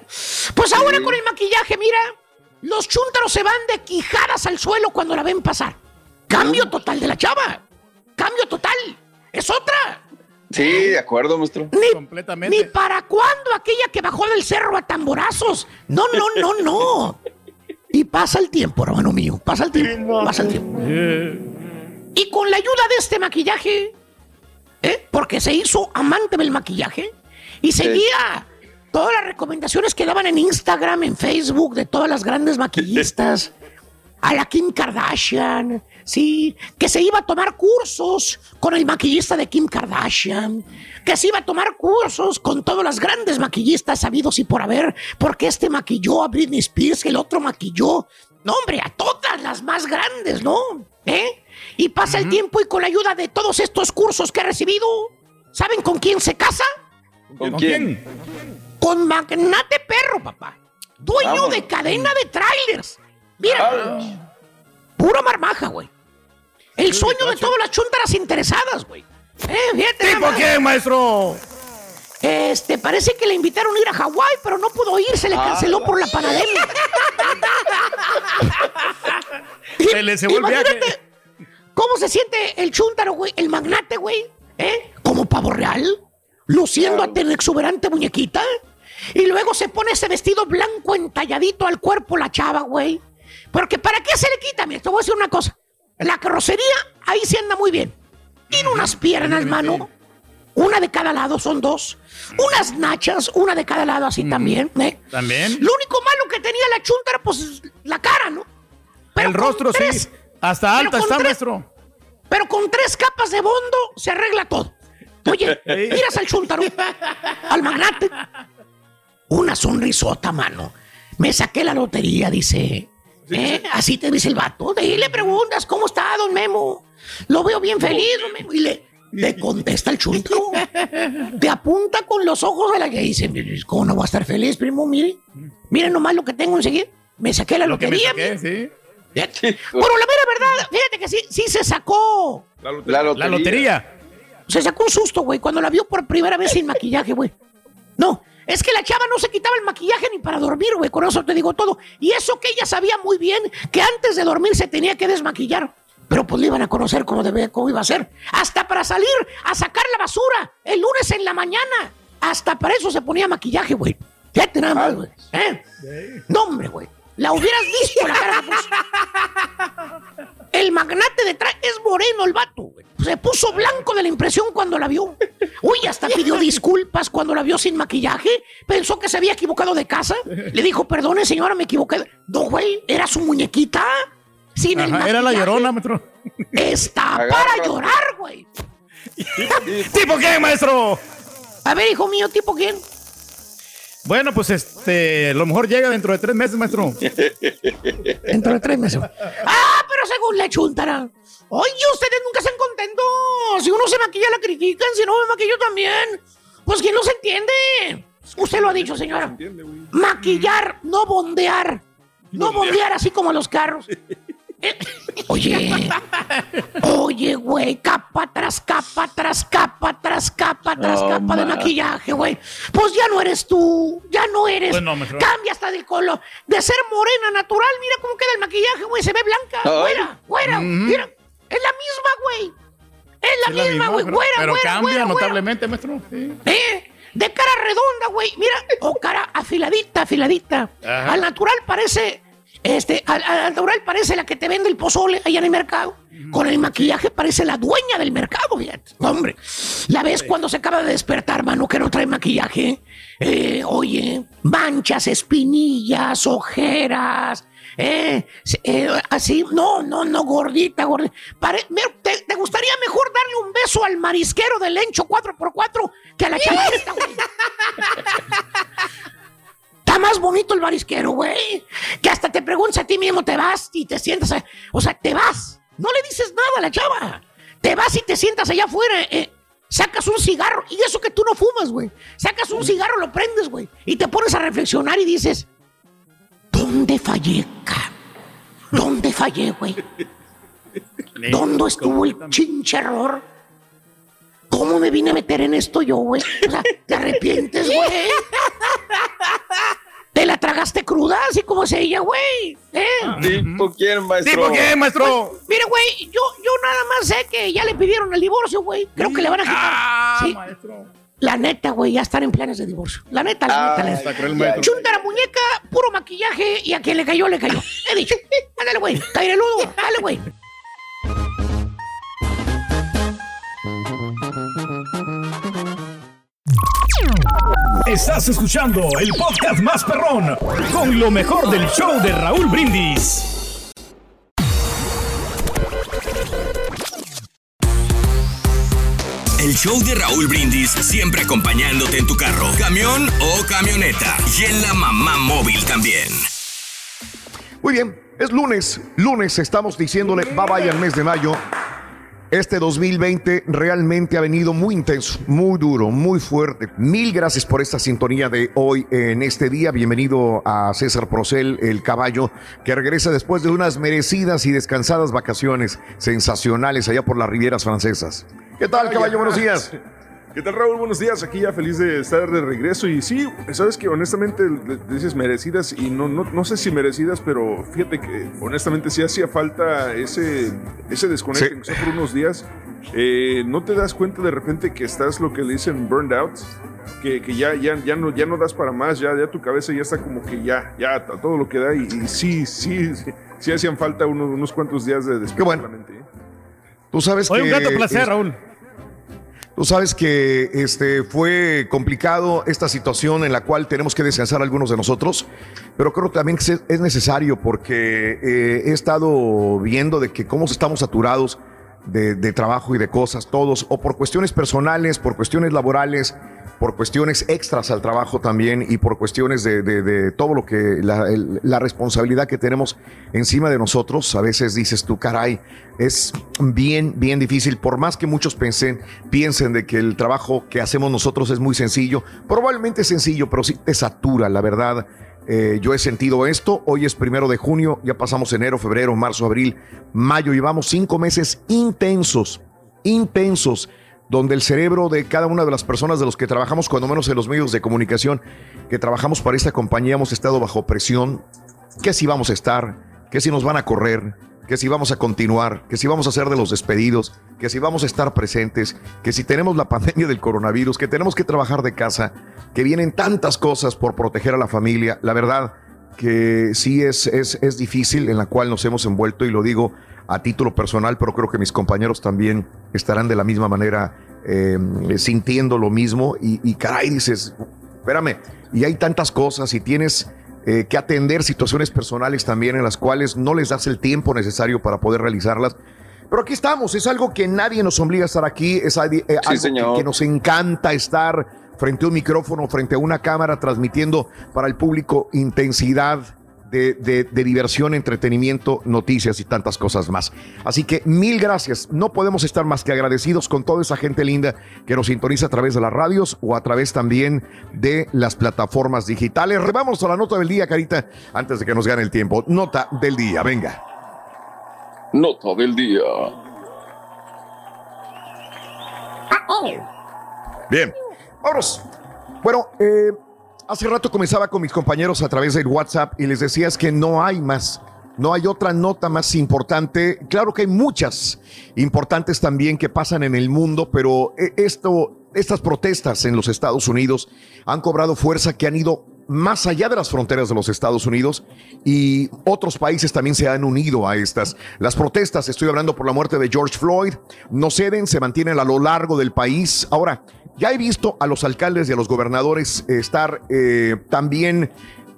Pues ahora con el maquillaje, mira, los chúntaros se van de quijadas al suelo cuando la ven pasar. Cambio total de la chava. Cambio total. Es otra. Sí, de acuerdo, maestro. Ni, ni para cuándo aquella que bajó del cerro a tamborazos. No, no, no, no. Y pasa el tiempo, hermano mío. Pasa el tiempo. Pasa el tiempo. Y con la ayuda de este maquillaje, ¿eh? porque se hizo amante del maquillaje y seguía todas las recomendaciones que daban en Instagram, en Facebook, de todas las grandes maquillistas, a la Kim Kardashian, sí, que se iba a tomar cursos con el maquillista de Kim Kardashian, que se iba a tomar cursos con todas las grandes maquillistas sabidos y por haber, porque este maquilló a Britney Spears, el otro maquilló, no hombre, a todas las más grandes, ¿no? ¿Eh? Y pasa el tiempo y con la ayuda de todos estos cursos que ha recibido, ¿saben con quién se casa? ¿Con quién? Con Magnate Perro, papá. Dueño de cadena de trailers. Mira, pura marmaja, güey. El sueño de todas las chuntaras interesadas, güey. Eh, fíjate. ¿Tipo nada más. quién, maestro? Este, parece que le invitaron a ir a Hawái, pero no pudo ir, se le Ah. canceló por la pandemia. Se le. Imagínate ¿Cómo se siente el chúntaro, güey? El magnate, güey. ¿Eh? Como pavo real. Luciendo ante la exuberante muñequita. Y luego se pone ese vestido blanco entalladito al cuerpo la chava, güey. Porque ¿para qué se le quita? Mira, te voy a decir una cosa. La carrocería ahí sí anda muy bien. Tiene unas piernas, mano. Una de cada lado, son dos. Unas nachas, una de cada lado, así también. ¿eh? También. Lo único malo que tenía la chúntara, pues la cara, ¿no? el rostro tres- sí. Hasta alta está, tres- maestro. Pero con tres capas de bondo se arregla todo. Oye, miras al chúntaro, al magnate. Una sonrisota, mano. Me saqué la lotería, dice. ¿Eh? Así te dice el vato. Y le preguntas, ¿cómo está, don Memo? Lo veo bien feliz, don Memo. Y le, le contesta el chúntaro. Te apunta con los ojos de la que dice, ¿cómo no va a estar feliz, primo? Mire, mire nomás lo que tengo enseguida. Me saqué la Lo que me lotería. saqué, mire. sí. Bueno, la mera verdad, fíjate que sí, sí se sacó. La lotería. La lotería. Se sacó un susto, güey, cuando la vio por primera vez sin maquillaje, güey. No, es que la chava no se quitaba el maquillaje ni para dormir, güey. Con eso te digo todo. Y eso que ella sabía muy bien que antes de dormir se tenía que desmaquillar. Pero pues le iban a conocer cómo, debe, cómo iba a ser. Hasta para salir a sacar la basura el lunes en la mañana. Hasta para eso se ponía maquillaje, güey. Fíjate nada más, güey. ¿Eh? No, hombre, güey. La hubieras visto la cara que puso. El magnate detrás es moreno el vato. Se puso blanco de la impresión cuando la vio. Uy, hasta pidió disculpas cuando la vio sin maquillaje. Pensó que se había equivocado de casa. Le dijo, perdone, señora, me equivoqué. No, güey, era su muñequita. Sin el Ajá, era la maquillaje. llorona, maestro. Está Agarra. para llorar, güey. ¿Tipo qué, maestro? A ver, hijo mío, ¿tipo quién? Bueno, pues este, a lo mejor llega dentro de tres meses, maestro. Dentro de tres meses. Ah, pero según la chuntara. Oye, ustedes nunca se han contento. Si uno se maquilla, la critican. Si no me maquillo también. Pues ¿quién los entiende? Usted lo ha dicho, señora. Maquillar, no bondear. No bondear así como los carros. Oye, oye, güey, capa tras capa, tras capa, tras capa, tras capa de ma. maquillaje, güey. Pues ya no eres tú, ya no eres. Pues no, maestro. Cambia hasta de color. De ser morena natural, mira cómo queda el maquillaje, güey, se ve blanca. Ay. Güera, güera, mira. Es la misma, güey. Es la Es misma, güey. Güera, Pero güera, cambia güera, güera. notablemente, maestro. Sí. ¿Eh? De cara redonda, güey. Mira, o cara afiladita, afiladita. Ajá. Al natural parece, este, al, parece la que te vende el pozole allá en el mercado. Con el maquillaje parece la dueña del mercado, fíjate. Hombre, la ves cuando se acaba de despertar, mano, que no trae maquillaje. Eh, oye, manchas, espinillas, ojeras. Eh, eh, así, no, no, no, gordita, gordita. Pare- mira, te, te gustaría mejor darle un beso al marisquero del Encho 4x4 que a la chavalita, güey? Está más bonito el marisquero, güey. Que hasta te preguntas a ti mismo, te vas y te sientas. a- o sea, te vas. No le dices nada a la chava. Te vas y te sientas allá afuera. eh, sacas un cigarro. Y eso que tú no fumas, güey. Sacas un cigarro, lo prendes, güey. Y te pones a reflexionar y dices: ¿Dónde fallé, ca? ¿Dónde fallé, güey? ¿Dónde estuvo el chinche error? ¿Cómo me vine a meter en esto yo, güey? O sea, ¿te arrepientes, güey? ¿Te la tragaste cruda, así como es ella, güey? ¿Eh? ¿Tipo quién, maestro? ¿Tipo qué, maestro? Pues, mire, güey, yo, yo nada más sé que ya le pidieron el divorcio, güey. Creo que le van a quitar. Ah, Sí. La neta, güey, ya están en planes de divorcio. La neta, la neta, la está neta. maestro. Chunta la muñeca, puro maquillaje y a quien le cayó, le cayó. He dicho. Ándale, güey. Caireludo, dale, güey. Estás escuchando el podcast más perrón con lo mejor del show de Raúl Brindis. El show de Raúl Brindis siempre acompañándote en tu carro, camión o camioneta. Y en la mamá móvil también. Muy bien, es lunes. Lunes estamos diciéndole bye bye al mes de mayo. Este 2020 realmente ha venido muy intenso, muy duro, muy fuerte. Mil gracias por esta sintonía de hoy en este día. Bienvenido a César Procel, el caballo, que regresa después de unas merecidas y descansadas vacaciones sensacionales allá por las Rivieras Francesas. ¿Qué tal, caballo? Buenos días. ¿Qué tal, Raúl? Buenos días. Aquí ya feliz de estar de regreso. Y sí, sabes que honestamente dices merecidas y no, no, no sé si merecidas, pero fíjate que honestamente sí hacía falta ese, ese desconecte, Sí. sea por unos días. Eh, ¿No te das cuenta de repente que estás lo que le dicen burned out? Que, que ya, ya, ya, no, ya no das para más, ya, ya tu cabeza ya está como que ya, ya, todo lo que da. Y, y sí, sí, sí, sí hacían falta unos, unos cuantos días de despejar la mente. ¿eh? Tú sabes Oye, que... un grato placer, es- Raúl. Tú sabes que este, fue complicado esta situación en la cual tenemos que descansar algunos de nosotros, pero creo que es necesario porque eh, he estado viendo de que cómo estamos saturados de, de trabajo y de cosas, todos, o por cuestiones personales, por cuestiones laborales, por cuestiones extras al trabajo también y por cuestiones de, todo lo que la, responsabilidad que tenemos encima de nosotros. A veces dices tú, caray, es bien, bien difícil. Por más que muchos piensen, piensen de que el trabajo que hacemos nosotros es muy sencillo, probablemente es sencillo, pero sí te satura, la verdad. Eh, yo he sentido esto. Hoy es primero de junio, ya pasamos enero, febrero, marzo, abril, mayo. Llevamos cinco meses intensos, intensos, donde el cerebro de cada una de las personas de los que trabajamos, cuando menos en los medios de comunicación, que trabajamos para esta compañía, hemos estado bajo presión. Que si vamos a estar, que si nos van a correr, que si vamos a continuar, que si vamos a hacer de los despedidos, que si vamos a estar presentes, que si tenemos la pandemia del coronavirus, que tenemos que trabajar de casa, que vienen tantas cosas por proteger a la familia. La verdad que sí es, es, es difícil en la cual nos hemos envuelto y lo digo a título personal, pero creo que mis compañeros también estarán de la misma manera eh, sintiendo lo mismo y, y caray, dices, espérame, y hay tantas cosas y tienes eh, que atender situaciones personales también en las cuales no les das el tiempo necesario para poder realizarlas. Pero aquí estamos, es algo que nadie nos obliga a estar aquí, es eh, algo señor. que, que nos encanta estar frente a un micrófono, frente a una cámara, transmitiendo para el público intensidad de, de- de diversión, entretenimiento, noticias y tantas cosas más. Así que mil gracias. No podemos estar más que agradecidos con toda esa gente linda que nos sintoniza a través de las radios o a través también de las plataformas digitales. Vamos a la nota del día, Carita, antes de que nos gane el tiempo. Nota del día, venga. Nota del día. Bien, vámonos. Bueno, eh, hace rato comenzaba con mis compañeros a través del WhatsApp y les decía es que no hay más, no hay otra nota más importante. Claro que hay muchas importantes también que pasan en el mundo, pero eh, esto, estas protestas en los Estados Unidos han cobrado fuerza que han ido más allá de las fronteras de los Estados Unidos y otros países también se han unido a estas. Las protestas, estoy hablando por la muerte de George Floyd, no ceden, se mantienen a lo largo del país. Ahora, ya he visto a los alcaldes y a los gobernadores estar eh, también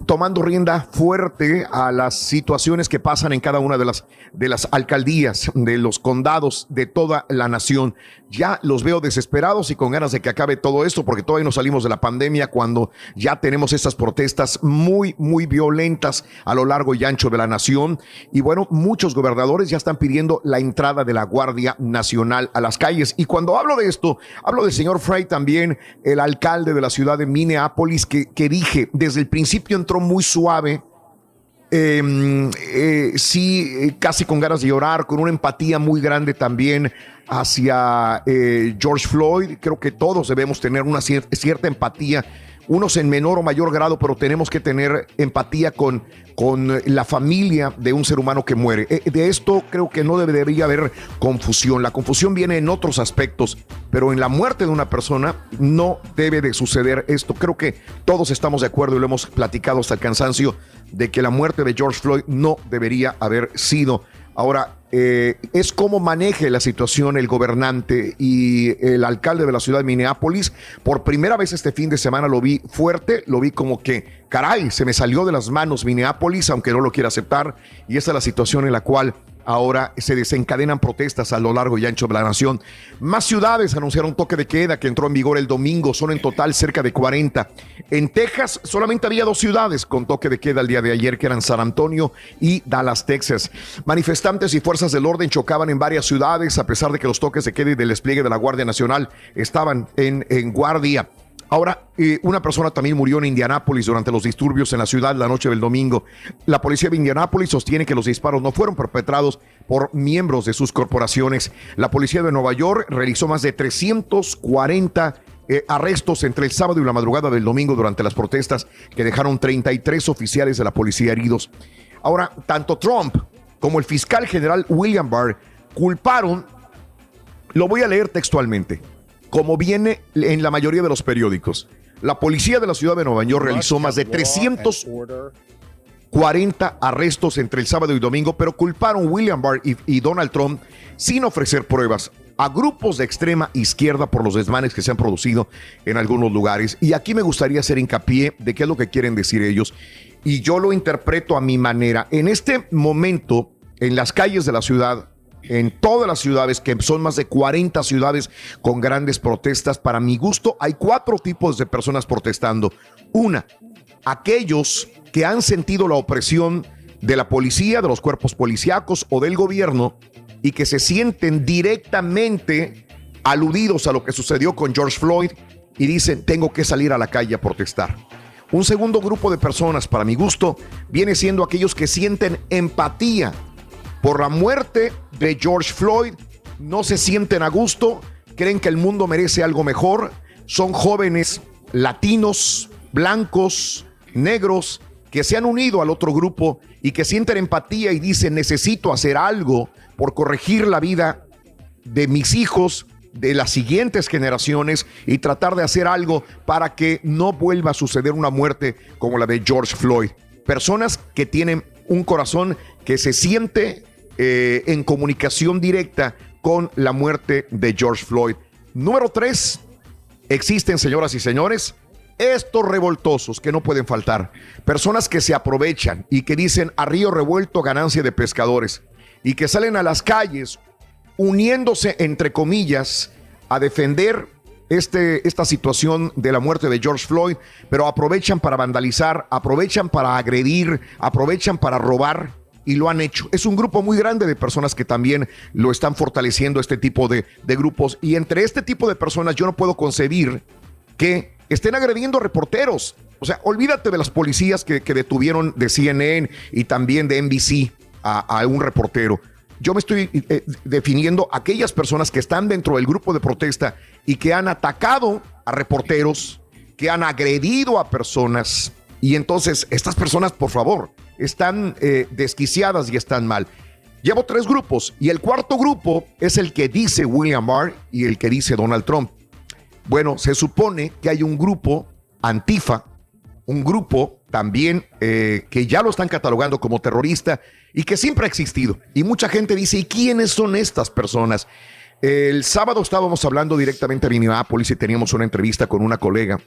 tomando rienda fuerte a las situaciones que pasan en cada una de las, de las alcaldías, de los condados, de toda la nación. Ya los veo desesperados y con ganas de que acabe todo esto, porque todavía no salimos de la pandemia cuando ya tenemos estas protestas muy, muy violentas a lo largo y ancho de la nación. Y bueno, muchos gobernadores ya están pidiendo la entrada de la Guardia Nacional a las calles. Y cuando hablo de esto, hablo del señor Frey también, el alcalde de la ciudad de Minneapolis, que, que dije, desde el principio entró muy suave, eh, eh, sí, eh, casi con ganas de llorar, con una empatía muy grande también hacia eh, George Floyd. Creo que todos debemos tener una cier- cierta empatía, unos en menor o mayor grado, pero tenemos que tener empatía con, con la familia de un ser humano que muere. Eh, de esto creo que no debe- debería haber confusión. La confusión viene en otros aspectos, pero en la muerte de una persona no debe de suceder esto. Creo que todos estamos de acuerdo y lo hemos platicado hasta el cansancio de que la muerte de George Floyd no debería haber sido. Ahora, eh, es cómo maneje la situación el gobernante y el alcalde de la ciudad de Minneapolis. Por primera vez este fin de semana lo vi fuerte, lo vi como que, caray, se me salió de las manos Minneapolis, aunque no lo quiera aceptar. Y esa es la situación en la cual ahora se desencadenan protestas a lo largo y ancho de la nación. Más ciudades anunciaron toque de queda que entró en vigor el domingo, son en total cerca de 40. En Texas solamente había dos ciudades con toque de queda el día de ayer, que eran San Antonio y Dallas, Texas. Manifestantes y fuerzas del orden chocaban en varias ciudades, a pesar de que los toques de queda y del despliegue de la Guardia Nacional estaban en, en guardia. Ahora, eh, una persona también murió en Indianápolis durante los disturbios en la ciudad la noche del domingo. La policía de Indianápolis sostiene que los disparos no fueron perpetrados por miembros de sus corporaciones. La policía de Nueva York realizó más de 340 eh, arrestos entre el sábado y la madrugada del domingo durante las protestas que dejaron 33 oficiales de la policía heridos. Ahora, tanto Trump como el fiscal general William Barr culparon, lo voy a leer textualmente, como viene en la mayoría de los periódicos. La policía de la ciudad de Nueva York realizó más de 340 arrestos entre el sábado y domingo, pero culparon William Barr y, y Donald Trump sin ofrecer pruebas a grupos de extrema izquierda por los desmanes que se han producido en algunos lugares. Y aquí me gustaría hacer hincapié de qué es lo que quieren decir ellos. Y yo lo interpreto a mi manera. En este momento, en las calles de la ciudad, en todas las ciudades, que son más de 40 ciudades con grandes protestas, para mi gusto, hay cuatro tipos de personas protestando. Una, aquellos que han sentido la opresión de la policía, de los cuerpos policíacos o del gobierno y que se sienten directamente aludidos a lo que sucedió con George Floyd y dicen, tengo que salir a la calle a protestar. Un segundo grupo de personas, para mi gusto, viene siendo aquellos que sienten empatía por la muerte de George Floyd, no se sienten a gusto, creen que el mundo merece algo mejor, son jóvenes latinos, blancos, negros, que se han unido al otro grupo y que sienten empatía y dicen necesito hacer algo por corregir la vida de mis hijos, de las siguientes generaciones y tratar de hacer algo para que no vuelva a suceder una muerte como la de George Floyd. Personas que tienen un corazón que se siente eh, en comunicación directa con la muerte de George Floyd. Número tres, existen, señoras y señores, estos revoltosos que no pueden faltar. Personas que se aprovechan y que dicen a río revuelto ganancia de pescadores y que salen a las calles uniéndose, entre comillas, a defender este, esta situación de la muerte de George Floyd, pero aprovechan para vandalizar, aprovechan para agredir, aprovechan para robar y lo han hecho. Es un grupo muy grande de personas que también lo están fortaleciendo, este tipo de, grupos. Y entre este tipo de personas yo no puedo concebir que estén agrediendo reporteros. O sea, olvídate de las policías que, detuvieron de CNN y también de NBC a, un reportero. Yo me estoy eh, definiendo aquellas personas que están dentro del grupo de protesta y que han atacado a reporteros, que han agredido a personas. Y entonces, estas personas, por favor, están eh, desquiciadas y están mal. Llevo tres grupos y el cuarto grupo es el que dice William Barr y el que dice Donald Trump. Bueno, se supone que hay un grupo antifa, un grupo también eh, que ya lo están catalogando como terrorista y que siempre ha existido. Y mucha gente dice, ¿y quiénes son estas personas? El sábado estábamos hablando directamente a Minneapolis y teníamos una entrevista con una colega.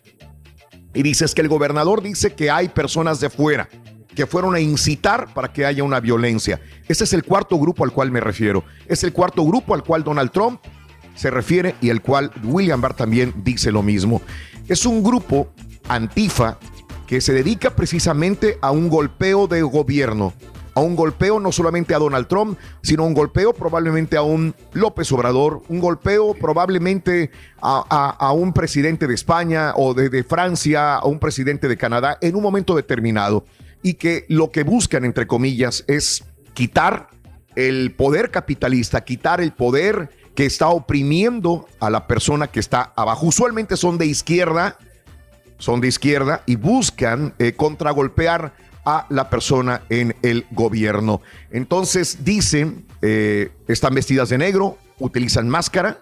Y dices que el gobernador dice que hay personas de fuera que fueron a incitar para que haya una violencia. Ese es el cuarto grupo al cual me refiero. Es el cuarto grupo al cual Donald Trump se refiere y el cual William Barr también dice lo mismo. Es un grupo antifa que se dedica precisamente a un golpeo de gobierno, a un golpeo no solamente a Donald Trump, sino un golpeo probablemente a un López Obrador, un golpeo probablemente a, un presidente de España o de, de Francia, a un presidente de Canadá en un momento determinado. Y que lo que buscan, entre comillas, es quitar el poder capitalista, quitar el poder que está oprimiendo a la persona que está abajo. Usualmente son de izquierda, son de izquierda y buscan eh, contragolpear a la persona en el gobierno. Entonces dicen, eh, están vestidas de negro, utilizan máscara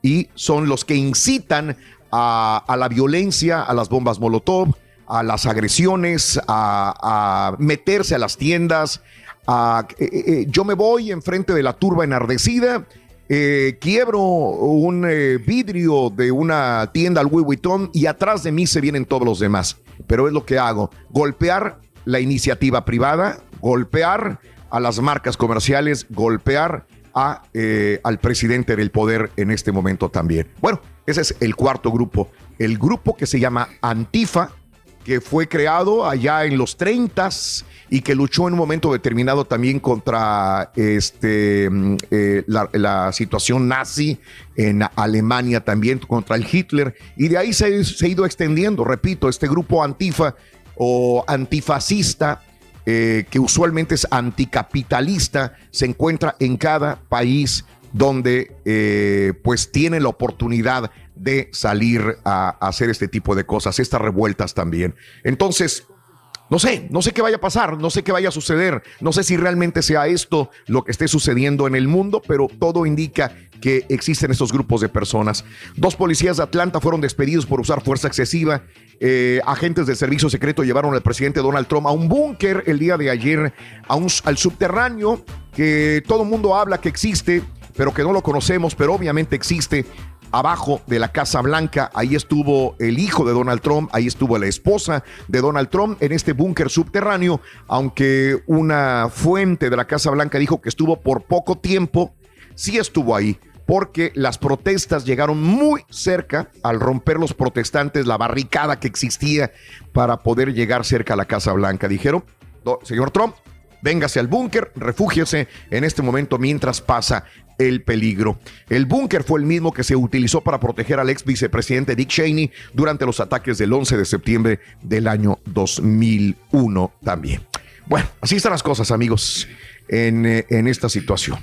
y son los que incitan a, a la violencia, a las bombas Molotov, a las agresiones, a, meterse a las tiendas. a- eh, eh, yo me voy enfrente de la turba enardecida eh, quiebro un eh, vidrio de una tienda al Louis Vuitton y atrás de mí se vienen todos los demás. Pero es lo que hago, golpear la iniciativa privada, golpear a las marcas comerciales, golpear a, eh, al presidente del poder en este momento también. Bueno, ese es el cuarto grupo, el grupo que se llama Antifa, que fue creado allá en los 30 y que luchó en un momento determinado también contra este, mm, eh, la, situación nazi en Alemania también, contra el Hitler, y de ahí se, se ha ido extendiendo, repito, este grupo antifa o antifascista, eh, que usualmente es anticapitalista, se encuentra en cada país donde eh, pues tiene la oportunidad de salir a, hacer este tipo de cosas, estas revueltas también. Entonces, no sé, no sé qué vaya a pasar, no sé qué vaya a suceder, no sé si realmente sea esto lo que esté sucediendo en el mundo, pero todo indica que existen estos grupos de personas. Dos policías de Atlanta fueron despedidos por usar fuerza excesiva. Eh, agentes del servicio secreto llevaron al presidente Donald Trump a un búnker el día de ayer, a un, al subterráneo que todo el mundo habla que existe, pero que no lo conocemos, pero obviamente existe abajo de la Casa Blanca. Ahí estuvo el hijo de Donald Trump, ahí estuvo la esposa de Donald Trump en este búnker subterráneo, aunque una fuente de la Casa Blanca dijo que estuvo por poco tiempo, sí estuvo ahí. Porque las protestas llegaron muy cerca al romper los protestantes la barricada que existía para poder llegar cerca a la Casa Blanca. Dijeron, "Do- señor Trump, véngase al búnker, refúgiese en este momento mientras pasa el peligro. El búnker fue el mismo que se utilizó para proteger al ex vicepresidente Dick Cheney durante los ataques del 11 de septiembre del año 2001 también. Bueno, así están las cosas, amigos, en, eh, en esta situación.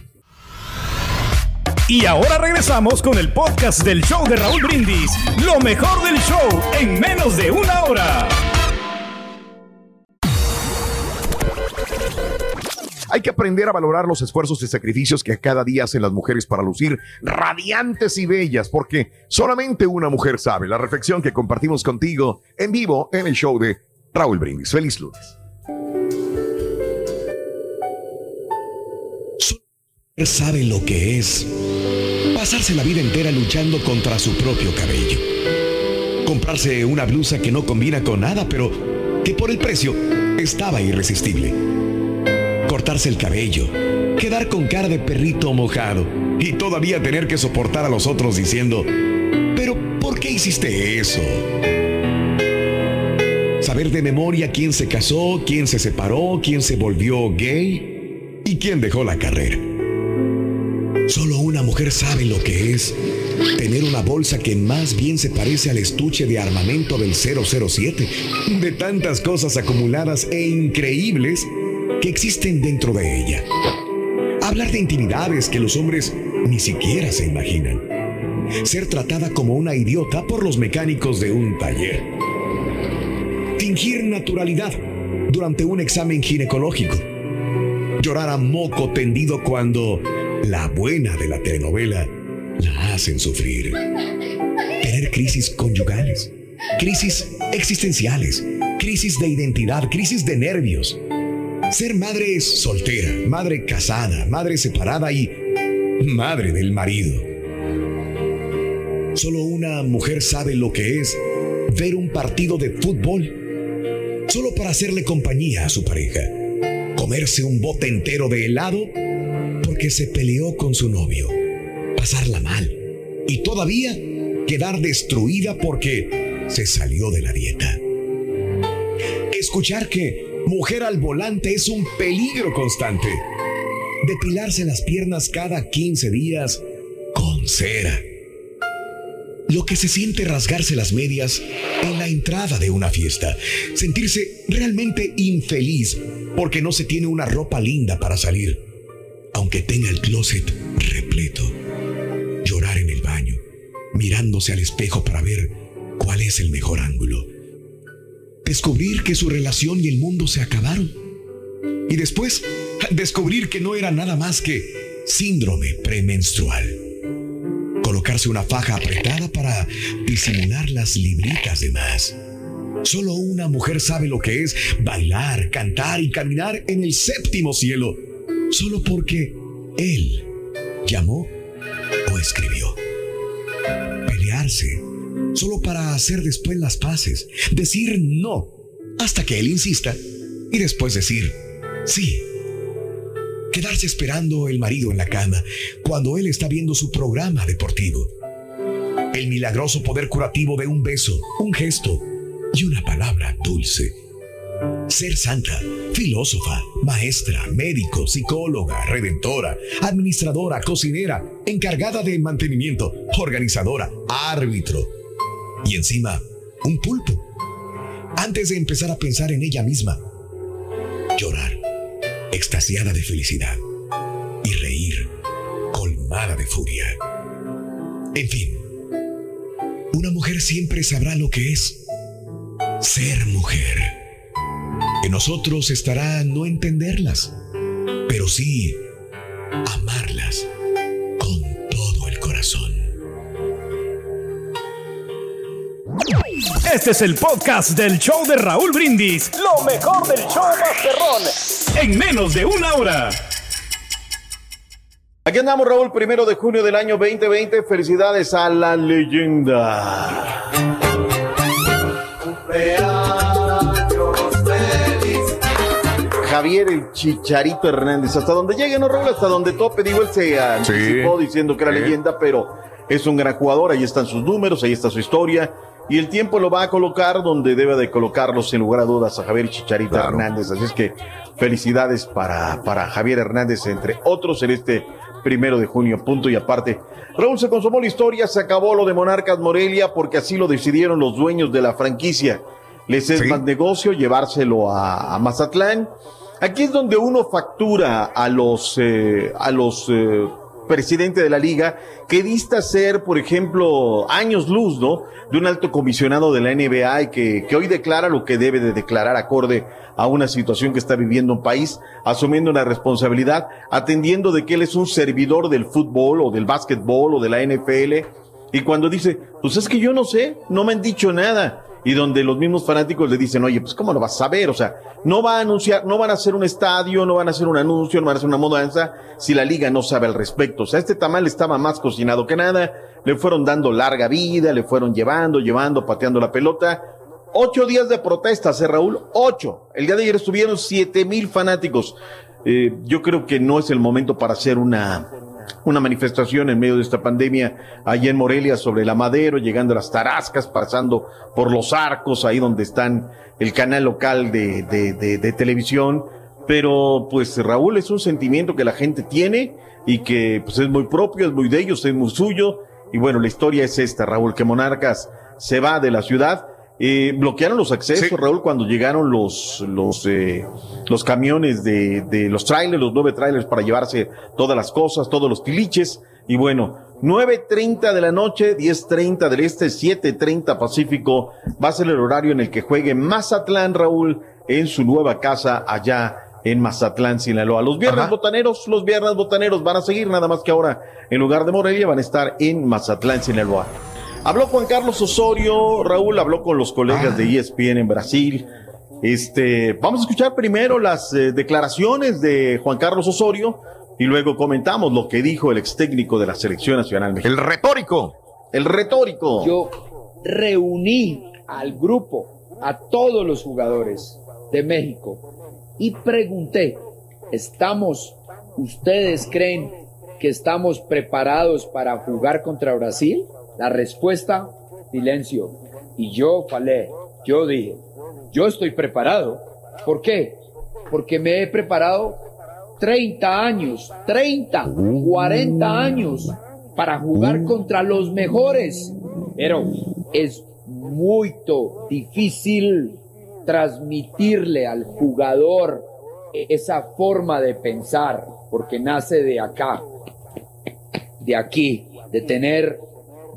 Y ahora regresamos con el podcast del show de Raúl Brindis. Lo mejor del show en menos de una hora. Hay que aprender a valorar los esfuerzos y sacrificios que cada día hacen las mujeres para lucir radiantes y bellas, porque solamente una mujer sabe la reflexión que compartimos contigo en vivo en el show de Raúl Brindis. Feliz lunes. sabe lo que es pasarse la vida entera luchando contra su propio cabello. Comprarse una blusa que no combina con nada, pero que por el precio estaba irresistible. El cabello, quedar con cara de perrito mojado y todavía tener que soportar a los otros diciendo, pero ¿por qué hiciste eso? Saber de memoria quién se casó, quién se separó, quién se volvió gay y quién dejó la carrera. Solo una mujer sabe lo que es tener una bolsa que más bien se parece al estuche de armamento del 007, de tantas cosas acumuladas e increíbles que existen dentro de ella. Hablar de intimidades que los hombres ni siquiera se imaginan. Ser tratada como una idiota por los mecánicos de un taller. Fingir naturalidad durante un examen ginecológico. Llorar a moco tendido cuando la buena de la telenovela la hacen sufrir. Tener crisis conyugales, crisis existenciales, crisis de identidad, crisis de nervios. Ser madre soltera, madre casada, madre separada y madre del marido. Solo una mujer sabe lo que es ver un partido de fútbol solo para hacerle compañía a su pareja. Comerse un bote entero de helado porque se peleó con su novio. Pasarla mal. Y todavía quedar destruida porque se salió de la dieta. Escuchar que mujer al volante es un peligro constante. Depilarse las piernas cada 15 días con cera. Lo que se siente rasgarse las medias en la entrada de una fiesta. Sentirse realmente infeliz porque no se tiene una ropa linda para salir aunque tenga el closet repleto. Llorar en el baño, mirándose al espejo para ver cuál es el mejor ángulo. Descubrir que su relación y el mundo se acabaron. Y después, descubrir que no era nada más que síndrome premenstrual. Colocarse una faja apretada para disimular las libritas de más. Solo una mujer sabe lo que es bailar, cantar y caminar en el séptimo cielo solo porque él llamó o escribió. Pelearse solo para hacer después las paces, decir no hasta que él insista y después decir sí. Quedarse esperando el marido en la cama cuando él está viendo su programa deportivo. El milagroso poder curativo de un beso, un gesto y una palabra dulce. Ser santa, filósofa, maestra, médico, psicóloga, redentora, administradora, cocinera, encargada de mantenimiento, organizadora, árbitro. Y encima, un pulpo. Antes de empezar a pensar en ella misma, llorar, extasiada de felicidad, y reír, colmada de furia. En fin, una mujer siempre sabrá lo que es ser mujer. En nosotros estará no entenderlas, pero sí amarlas Este es el podcast del show de Raúl Brindis. Lo mejor del show Masterrón. En menos de una hora. Aquí andamos, Raúl, primero de junio del año 2020. Felicidades a la leyenda. Javier el Chicharito Hernández. Hasta donde llegue, ¿no, Raúl? Hasta donde tope. Digo, él se anticipó diciendo que era Sí. leyenda, pero es un gran jugador. Ahí están sus números, ahí está su historia. Y el tiempo lo va a colocar donde debe de colocarlos, sin lugar a dudas, a Javier Chicharito Hernández. Así es que felicidades para, para Javier Hernández, entre otros, en este primero de junio. Punto y aparte. Raúl, se consumó la historia, se acabó lo de Monarcas Morelia, porque así lo decidieron los dueños de la franquicia. Les es más negocio llevárselo a, a Mazatlán. Aquí es donde uno factura a los, eh, a los eh, presidentes de la liga que dista ser, por ejemplo, años luz, ¿no? De un alto comisionado de la NBA y que, que hoy declara lo que debe de declarar acorde a una situación que está viviendo un país, asumiendo una responsabilidad, atendiendo de que él es un servidor del fútbol o del básquetbol o de la NFL. Y cuando dice, pues es que yo no sé, no me han dicho nada. Y donde los mismos fanáticos le dicen, oye, pues ¿cómo lo vas a saber? O sea, no va a anunciar, no van a hacer un estadio, no van a hacer un anuncio, no van a hacer una mudanza si la liga no sabe al respecto. O sea, este tamal estaba más cocinado que nada. Le fueron dando larga vida, le fueron llevando, llevando, pateando la pelota. Ocho días de protestas, ¿eh, Raúl? Ocho. El día de ayer estuvieron siete mil fanáticos. Eh, yo creo que no es el momento para hacer una, una manifestación en medio de esta pandemia allá en Morelia sobre la Madero, llegando a las Tarascas, pasando por los arcos, ahí donde están el canal local de, de, de, televisión. Pero pues Raúl es un sentimiento que la gente tiene y que pues es muy propio, es muy de ellos, es muy suyo. Y bueno, la historia es esta, Raúl, que Monarcas se va de la ciudad. Eh, bloquearon los accesos, Raúl, cuando llegaron los, los, eh, los camiones de, de los trailers, los nueve trailers para llevarse todas las cosas, todos los tiliches. Y bueno, 9.30 de la noche, 10.30 del este, 7.30 Pacífico, va a ser el horario en el que juegue Mazatlán, Raúl, en su nueva casa allá en Mazatlán, Sinaloa. Los viernes botaneros, los viernes botaneros van a seguir, nada más que ahora, en lugar de Morelia, van a estar en Mazatlán, Sinaloa. Habló Juan Carlos Osorio, Raúl habló con los colegas de E ESPN en Brasil. Este, vamos a escuchar primero las eh, declaraciones de Juan Carlos Osorio y luego comentamos lo que dijo el ex técnico de la selección nacional mexicana. El retórico. El retórico. Yo reuní al grupo, a todos los jugadores de México y pregunté, ¿estamos, ustedes creen que estamos preparados para jugar contra Brasil? La respuesta, silencio. Y yo falé, yo dije, yo estoy preparado. ¿Por qué? Porque me he preparado 30 años, 30, 40 años para jugar contra los mejores. Pero es muy difícil transmitirle al jugador esa forma de pensar, porque nace de acá, de aquí, de tener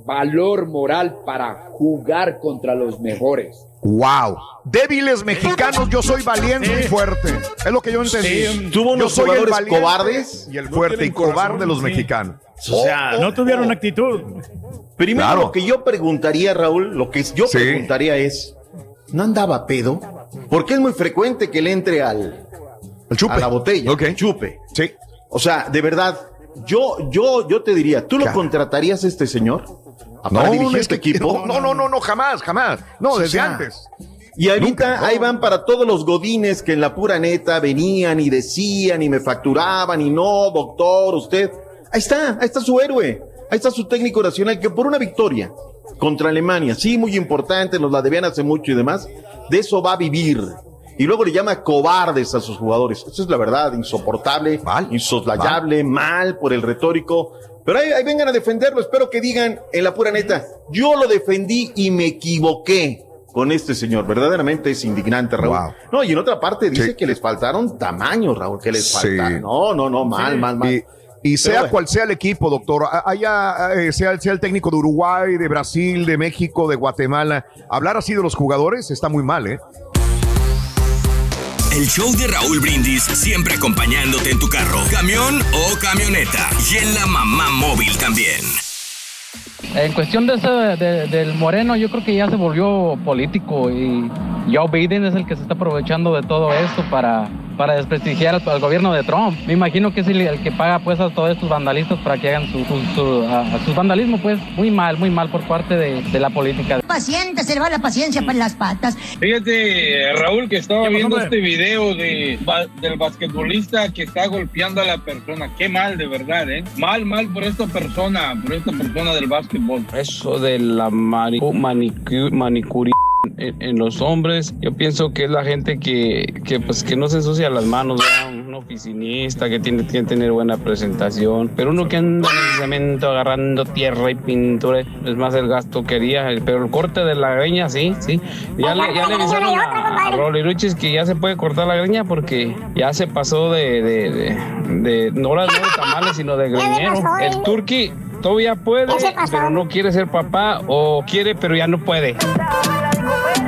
valor moral para jugar contra los mejores. Wow. Débiles mexicanos, yo soy valiente y fuerte. Es lo que yo entendí. Sí, tuvo unos yo soy el jugadores valiente cobardes. y el fuerte y cobarde de los mexicanos. O sea, no tuvieron actitud. Primero Claro. lo que yo preguntaría, Raúl, lo que yo Sí. preguntaría es, ¿no andaba pedo? Porque es muy frecuente que le entre al, a la botella, chupe. Sí. O sea, de verdad, yo, yo, yo te diría, ¿tú lo contratarías a este señor? ¿A para No, dirigir es este equipo? No, no, no, no, jamás, jamás. No, desde sea, antes. Y ahorita Nunca, no. ahí van para todos los godines que en la pura neta venían y decían y me facturaban y no, doctor, usted. Ahí está, ahí está su héroe. Ahí está su técnico nacional que por una victoria contra Alemania, sí, muy importante, nos la debían hace mucho y demás, de eso va a vivir. Y luego le llama cobardes a sus jugadores. Eso es la verdad, insoportable, insoslayable, mal por el retórico. Pero ahí, ahí vengan a defenderlo. Espero que digan en la pura neta, yo lo defendí y me equivoqué con este señor. Verdaderamente es indignante, Raúl. No, y en otra parte dice que les faltaron tamaños, Raúl, que les Sí. faltaron. No, no, no, mal, Sí. mal, mal. Y- Y sea cual sea el equipo, doctor, haya, eh, sea, sea el técnico de Uruguay, de Brasil, de México, de Guatemala, hablar así de los jugadores está muy mal, ¿eh? El show de Raúl Brindis siempre acompañándote en tu carro, camión o camioneta. Y en la mamá móvil también. En cuestión de ese, de- del Moreno, yo creo que ya se volvió político y Joe Biden es el que se está aprovechando de todo esto para, para desprestigiar al, al gobierno de Trump. Me imagino que es el, el que paga pues a todos estos vandalistas para que hagan su, su, su- a- a sus vandalismo, pues muy mal, muy mal por parte de, de la política. Paciente, se le va la paciencia para las patas. Fíjate, Raúl, que estaba ¿Qué pasó, viendo hombre? este video de, ba- del basquetbolista que está golpeando a la persona. Qué mal, de verdad, ¿eh? Mal, mal por esta persona, por esta persona del básquetbol. Eso de la mani- manicu- en, en los hombres, yo pienso que es la gente que, que, pues, que no se ensucia las manos, ¿verdad? un oficinista que tiene, tiene que tener buena presentación, pero uno que anda en el cemento agarrando tierra y pintura, es más el gasto que haría, pero el corte de la greña, sí, sí. Ya le, ya le avisaron a, a Rolly Ruchis que ya se puede cortar la greña porque ya se pasó de, de, de, de- no de tamales, sino de greñero. El turqui todavía puede, pero no quiere ser papá o quiere, pero ya no puede.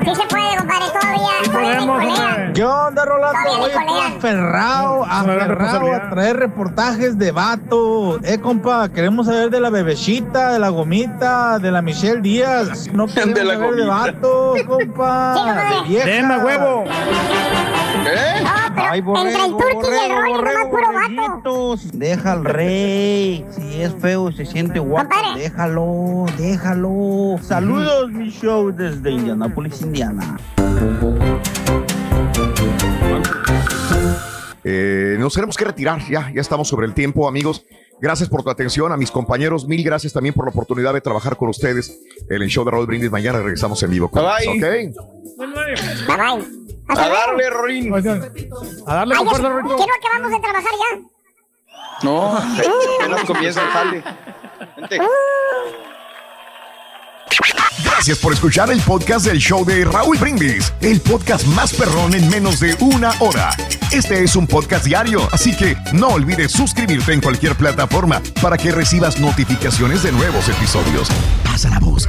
Sí se puede, compadre, todavía. todavía. ¿Qué onda, Rolando? Oye, aferrado, aferrado a traer reportajes de vato. Eh, compa, queremos saber de la bebecita, de la gomita, de la Michelle Díaz. No queremos De la saber de gomita. vatos, compa. de viejas. Deme huevo. Ay, Entre el turqui y el rollo, nomás puro vato. Deja al rey. Si es feo se siente guapo, déjalo, déjalo. Saludos, mi show desde Indianápolis, Indiana. Eh, nos tenemos que retirar, ya, ya estamos sobre el tiempo, amigos. Gracias por tu atención, a mis compañeros, mil gracias también por la oportunidad de trabajar con ustedes en el show de Raúl Brindis. Mañana regresamos en vivo con Bye, bye. ¿ok? Bye A darle, Rolín. A darle Ay, con fuerza, Rorito. Quiero que vamos a trabajar ya. No, apenas comienza el jale. Vente. Gracias por escuchar el podcast del show de Raúl Brindis, el podcast más perrón en menos de una hora. Este es un podcast diario, así que no olvides suscribirte en cualquier plataforma para que recibas notificaciones de nuevos episodios. Pasa la voz,